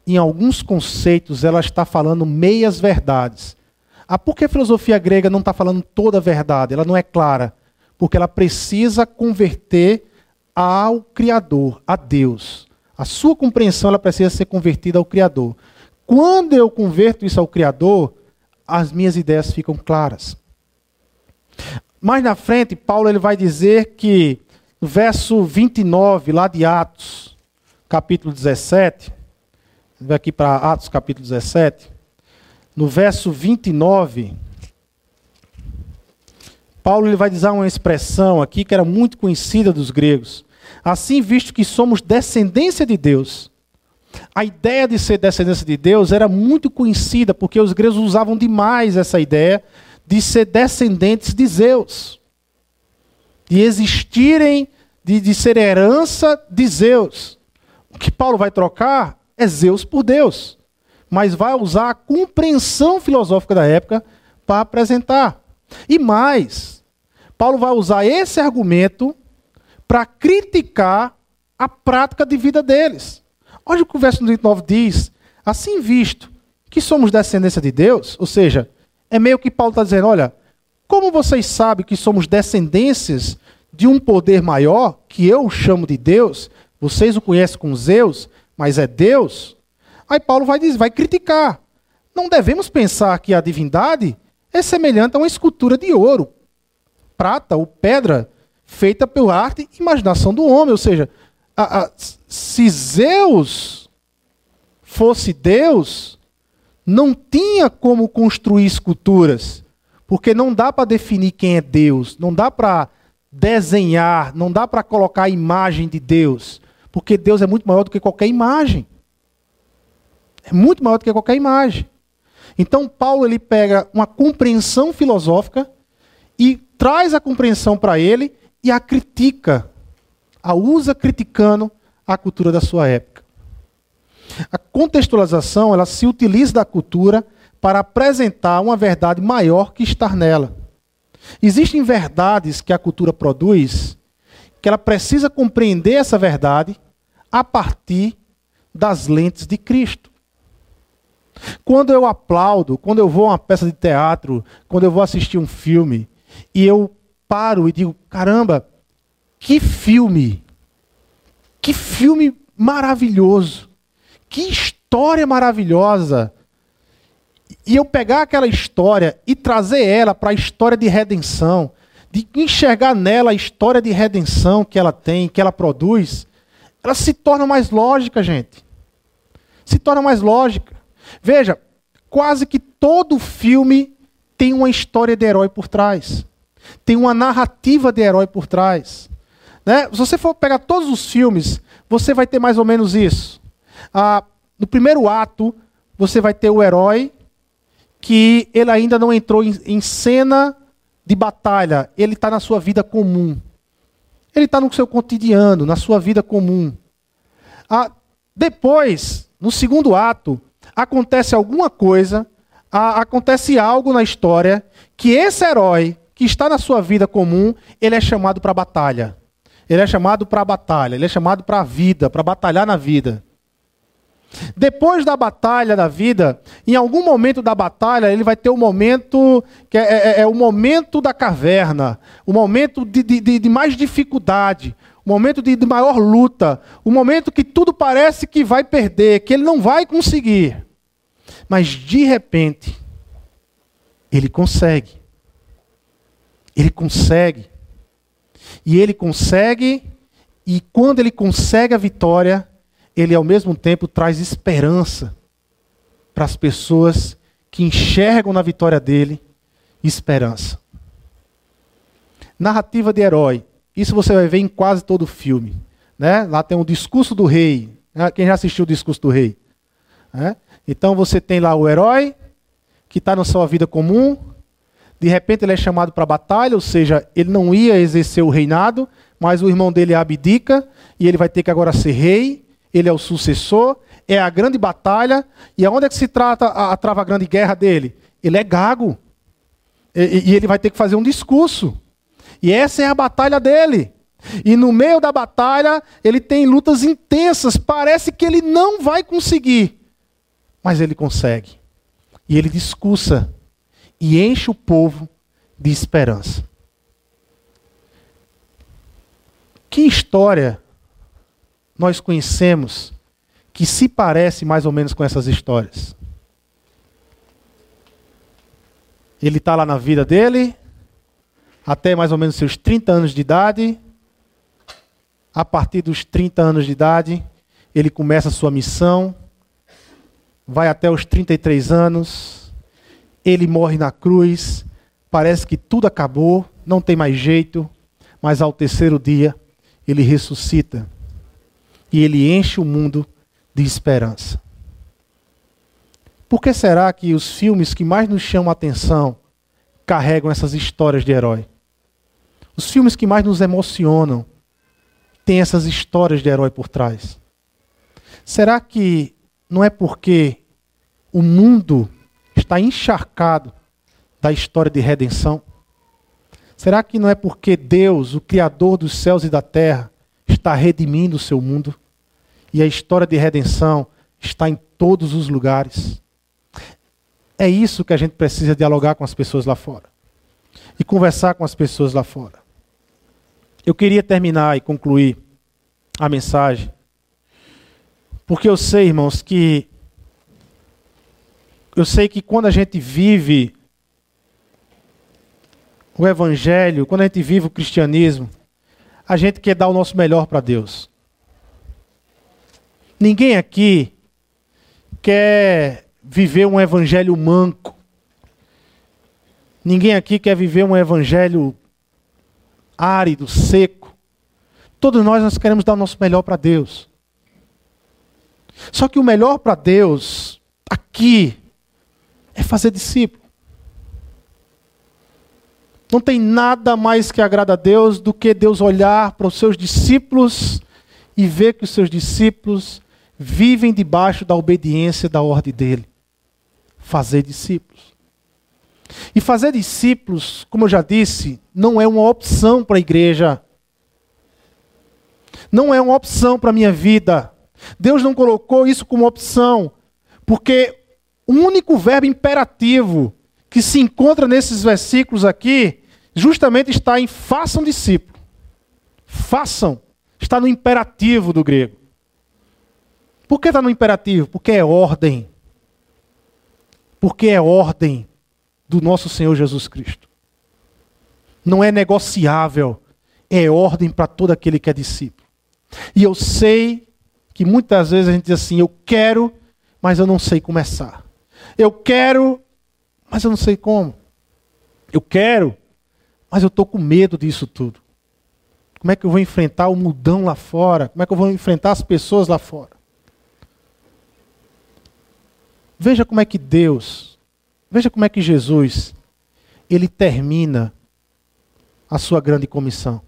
Speaker 1: em alguns conceitos, ela está falando meias verdades. Ah, por que a filosofia grega não está falando toda a verdade? Ela não é clara. Porque ela precisa converter ao Criador, a Deus. A sua compreensão ela precisa ser convertida ao Criador. Quando eu converto isso ao Criador, as minhas ideias ficam claras. Mais na frente, Paulo ele vai dizer que no verso 29, lá de Atos, capítulo 17, vai aqui para Atos, capítulo 17, no verso 29, Paulo ele vai dizer uma expressão aqui que era muito conhecida dos gregos. Assim, visto que somos descendência de Deus, a ideia de ser descendência de Deus era muito conhecida, porque os gregos usavam demais essa ideia de ser descendentes de Zeus, de existirem, de, de ser herança de Zeus. O que Paulo vai trocar é Zeus por Deus, mas vai usar a compreensão filosófica da época para apresentar. E mais, Paulo vai usar esse argumento para criticar a prática de vida deles. Olha o que o verso 29 diz. Assim visto que somos descendência de Deus, ou seja, é meio que Paulo está dizendo: olha, como vocês sabem que somos descendências de um poder maior, que eu chamo de Deus, vocês o conhecem como Zeus, mas é Deus. Aí Paulo vai dizer, vai criticar. Não devemos pensar que a divindade é semelhante a uma escultura de ouro, prata ou pedra feita pela arte e imaginação do homem. Ou seja, a, a, se Zeus fosse Deus, não tinha como construir esculturas, porque não dá para definir quem é Deus, não dá para desenhar, não dá para colocar a imagem de Deus, porque Deus é muito maior do que qualquer imagem. É muito maior do que qualquer imagem. Então Paulo ele pega uma compreensão filosófica e traz a compreensão para ele e a critica, a usa criticando a cultura da sua época. A contextualização, ela se utiliza da cultura para apresentar uma verdade maior que estar nela. Existem verdades que a cultura produz que ela precisa compreender essa verdade a partir das lentes de Cristo. Quando eu aplaudo, quando eu vou a uma peça de teatro, quando eu vou assistir um filme, e eu paro e digo: caramba, que filme! Que filme maravilhoso! Que história maravilhosa! E eu pegar aquela história e trazer ela para a história de redenção, de enxergar nela a história de redenção que ela tem, que ela produz, ela se torna mais lógica, gente. Se torna mais lógica. Veja, quase que todo filme tem uma história de herói por trás tem uma narrativa de herói por trás. Né? Se você for pegar todos os filmes, você vai ter mais ou menos isso. Ah, no primeiro ato, você vai ter o herói que ele ainda não entrou em, em cena de batalha, ele está na sua vida comum. Ele está no seu cotidiano, na sua vida comum. Ah, depois, no segundo ato, acontece alguma coisa, ah, acontece algo na história que esse herói que está na sua vida comum, ele é chamado para a batalha. Ele é chamado para a batalha, ele é chamado para a vida, para batalhar na vida. Depois da batalha da vida, em algum momento da batalha, ele vai ter o um momento que é, é, é, o momento da caverna, o momento de, de, de mais dificuldade, o momento de, de maior luta, o momento que tudo parece que vai perder, que ele não vai conseguir. Mas de repente, ele consegue. Ele consegue. E ele consegue, e quando ele consegue a vitória, ele ao mesmo tempo traz esperança para as pessoas que enxergam na vitória dele esperança. Narrativa de herói. Isso você vai ver em quase todo o filme. Né? Lá tem o discurso do rei. Né? Quem já assistiu o discurso do rei? Né? Então você tem lá o herói, que está na sua vida comum, de repente ele é chamado para a batalha, ou seja, ele não ia exercer o reinado, mas o irmão dele abdica e ele vai ter que agora ser rei, ele é o sucessor, é a grande batalha, e aonde é que se trata a, a trava grande guerra dele? Ele é gago. E, e ele vai ter que fazer um discurso. E essa é a batalha dele. E no meio da batalha, ele tem lutas intensas. Parece que ele não vai conseguir. Mas ele consegue. E ele discursa e enche o povo de esperança. Que história nós conhecemos que se parece mais ou menos com essas histórias? Ele está lá na vida dele, até mais ou menos seus 30 anos de idade. A partir dos 30 anos de idade, ele começa a sua missão, vai até os 33 anos, ele morre na cruz, parece que tudo acabou, não tem mais jeito, mas ao terceiro dia ele ressuscita e ele enche o mundo de esperança. Por que será que os filmes que mais nos chamam a atenção carregam essas histórias de herói? Os filmes que mais nos emocionam têm essas histórias de herói por trás. Será que não é porque o mundo está encharcado da história de redenção? Será que não é porque Deus, o Criador dos céus e da terra, está redimindo o seu mundo? E a história de redenção está em todos os lugares. É isso que a gente precisa dialogar com as pessoas lá fora. E conversar com as pessoas lá fora. Eu queria terminar e concluir a mensagem. Porque eu sei, irmãos, que. Eu sei que quando a gente vive o Evangelho, quando a gente vive o cristianismo, a gente quer dar o nosso melhor para Deus. Ninguém aqui quer viver um evangelho manco. Ninguém aqui quer viver um evangelho árido, seco. Todos nós nós queremos dar o nosso melhor para Deus. Só que o melhor para Deus aqui é fazer discípulo. Não tem nada mais que agrada a Deus do que Deus olhar para os seus discípulos e ver que os seus discípulos vivem debaixo da obediência da ordem dele. Fazer discípulos. E fazer discípulos, como eu já disse, não é uma opção para a igreja. Não é uma opção para a minha vida. Deus não colocou isso como opção, porque o único verbo imperativo que se encontra nesses versículos aqui, justamente está em façam discípulo. Façam. Está no imperativo do grego. Por que está no imperativo? Porque é ordem. Porque é ordem do nosso Senhor Jesus Cristo. Não é negociável. É ordem para todo aquele que é discípulo. E eu sei que muitas vezes a gente diz assim: eu quero, mas eu não sei começar. Eu quero, mas eu não sei como. Eu quero, mas eu estou com medo disso tudo. Como é que eu vou enfrentar o mudão lá fora? Como é que eu vou enfrentar as pessoas lá fora? Veja como é que Deus, veja como é que Jesus, ele termina a sua grande comissão.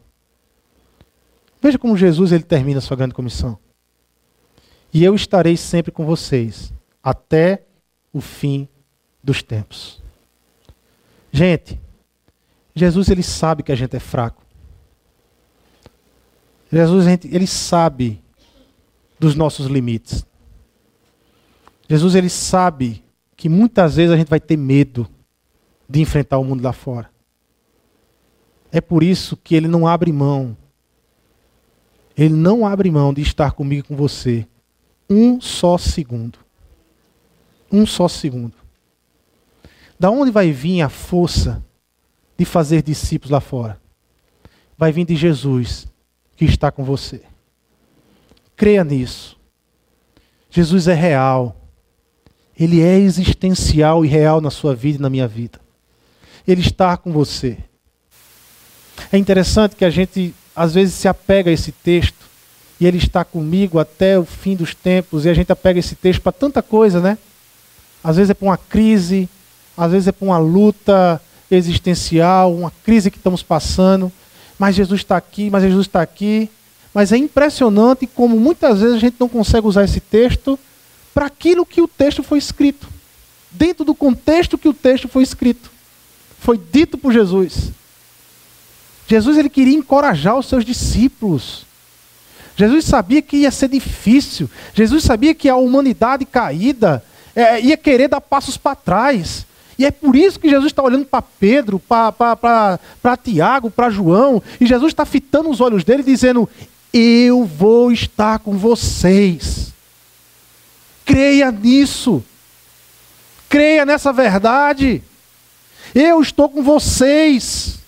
Speaker 1: Veja como Jesus ele termina a sua grande comissão. E eu estarei sempre com vocês até o fim dos tempos. Gente, Jesus ele sabe que a gente é fraco. Jesus ele sabe dos nossos limites. Jesus ele sabe que muitas vezes a gente vai ter medo de enfrentar o mundo lá fora. É por isso que ele não abre mão. Ele não abre mão de estar comigo e com você um só segundo. Um só segundo. Da onde vai vir a força de fazer discípulos lá fora? Vai vir de Jesus que está com você. Creia nisso. Jesus é real ele é existencial e real na sua vida e na minha vida. Ele está com você. É interessante que a gente às vezes se apega a esse texto e ele está comigo até o fim dos tempos e a gente apega esse texto para tanta coisa, né? às vezes é para uma crise, às vezes é para uma luta existencial, uma crise que estamos passando, mas Jesus está aqui, mas Jesus está aqui. Mas é impressionante como muitas vezes a gente não consegue usar esse texto para aquilo que o texto foi escrito. Dentro do contexto que o texto foi escrito. Foi dito por Jesus. Jesus ele queria encorajar os seus discípulos. Jesus sabia que ia ser difícil. Jesus sabia que a humanidade caída é, ia querer dar passos para trás. E é por isso que Jesus está olhando para Pedro, para Tiago, para João, e Jesus está fitando os olhos dele, dizendo: Eu vou estar com vocês. Creia nisso. Creia nessa verdade. Eu estou com vocês.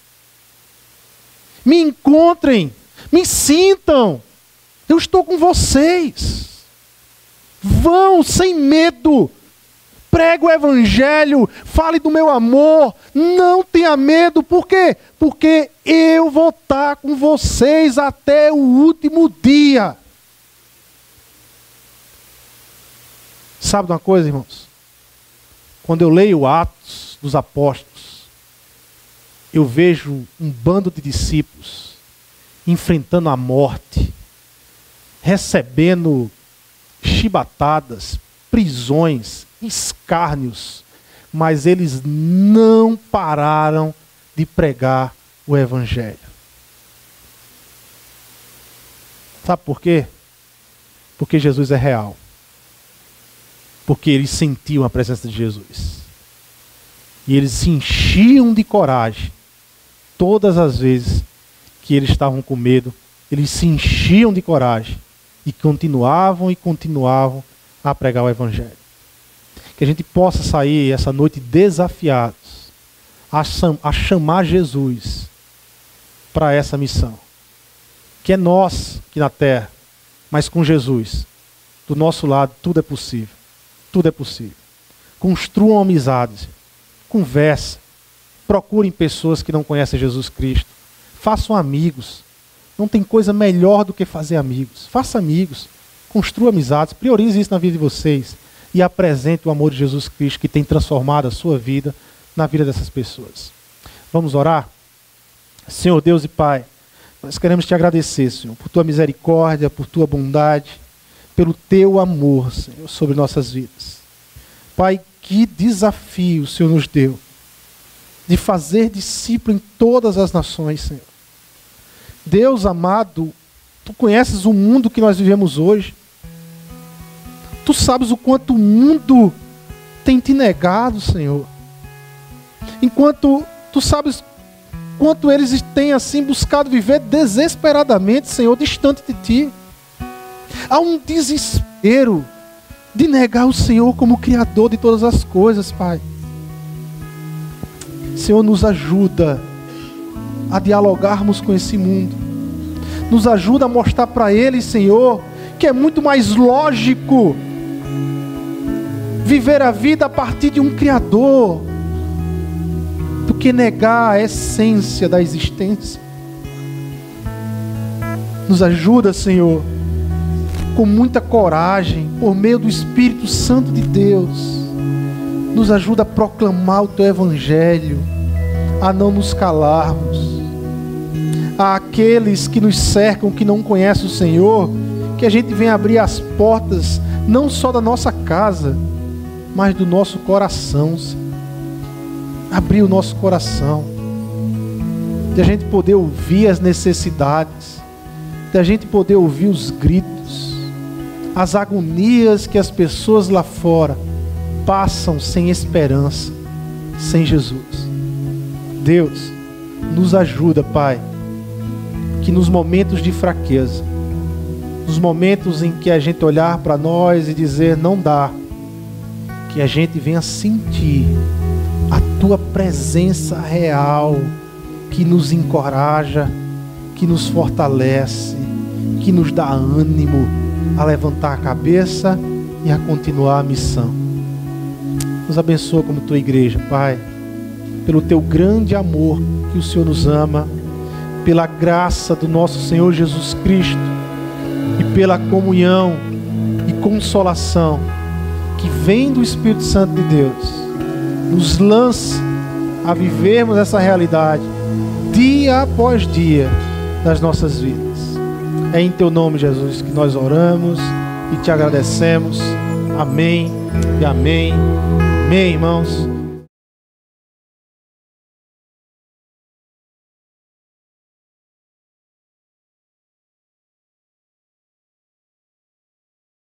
Speaker 1: Me encontrem, me sintam. Eu estou com vocês. Vão sem medo. Pregue o evangelho, fale do meu amor, não tenha medo, por quê? Porque eu vou estar com vocês até o último dia. Sabe de uma coisa, irmãos? Quando eu leio Atos dos Apóstolos, eu vejo um bando de discípulos enfrentando a morte, recebendo chibatadas, prisões, escárnios, mas eles não pararam de pregar o Evangelho. Sabe por quê? Porque Jesus é real. Porque eles sentiam a presença de Jesus. E eles se enchiam de coragem todas as vezes que eles estavam com medo. Eles se enchiam de coragem e continuavam e continuavam a pregar o Evangelho. Que a gente possa sair essa noite desafiados a, chamar Jesus para essa missão. Que é nós aqui na terra, mas com Jesus, do nosso lado, tudo é possível. Tudo é possível. Construam amizades, conversa, procurem pessoas que não conhecem Jesus Cristo, façam amigos não tem coisa melhor do que fazer amigos. Faça amigos, construa amizades, priorize isso na vida de vocês e apresente o amor de Jesus Cristo que tem transformado a sua vida na vida dessas pessoas. Vamos orar? Senhor Deus e Pai, nós queremos te agradecer, Senhor, por tua misericórdia, por tua bondade, pelo teu amor, Senhor, sobre nossas vidas. Pai, que desafio o Senhor nos deu de fazer discípulo em todas as nações, Senhor. Deus amado, tu conheces o mundo que nós vivemos hoje. Tu sabes o quanto o mundo tem te negado, Senhor. Enquanto tu sabes quanto eles têm assim buscado viver desesperadamente, Senhor, distante de ti. Há um desespero de negar o Senhor como Criador de todas as coisas, Pai. Senhor, nos ajuda a dialogarmos com esse mundo. Nos ajuda a mostrar para eles, Senhor, que é muito mais lógico viver a vida a partir de um Criador do que negar a essência da existência. Nos ajuda, Senhor, com muita coragem, por meio do Espírito Santo de Deus. Nos ajuda a proclamar o Teu Evangelho, a não nos calarmos àqueles que nos cercam, que não conhecem o Senhor, que a gente venha abrir as portas, não só da nossa casa, mas do nosso coração. Abrir o nosso coração, de a gente poder ouvir as necessidades, de a gente poder ouvir os gritos, as agonias que as pessoas lá fora passam sem esperança, sem Jesus. Deus, nos ajuda, Pai que nos momentos de fraqueza, nos momentos em que a gente olhar para nós e dizer não dá, que a gente venha sentir a tua presença real que nos encoraja, que nos fortalece, que nos dá ânimo a levantar a cabeça e a continuar a missão. Nos abençoa como tua igreja, Pai, pelo teu grande amor que o Senhor nos ama pela graça do nosso Senhor Jesus Cristo e pela comunhão e consolação que vem do Espírito Santo de Deus nos lance a vivermos essa realidade dia após dia das nossas vidas. É em teu nome, Jesus, que nós oramos e te agradecemos. Amém e amém. Amém, irmãos.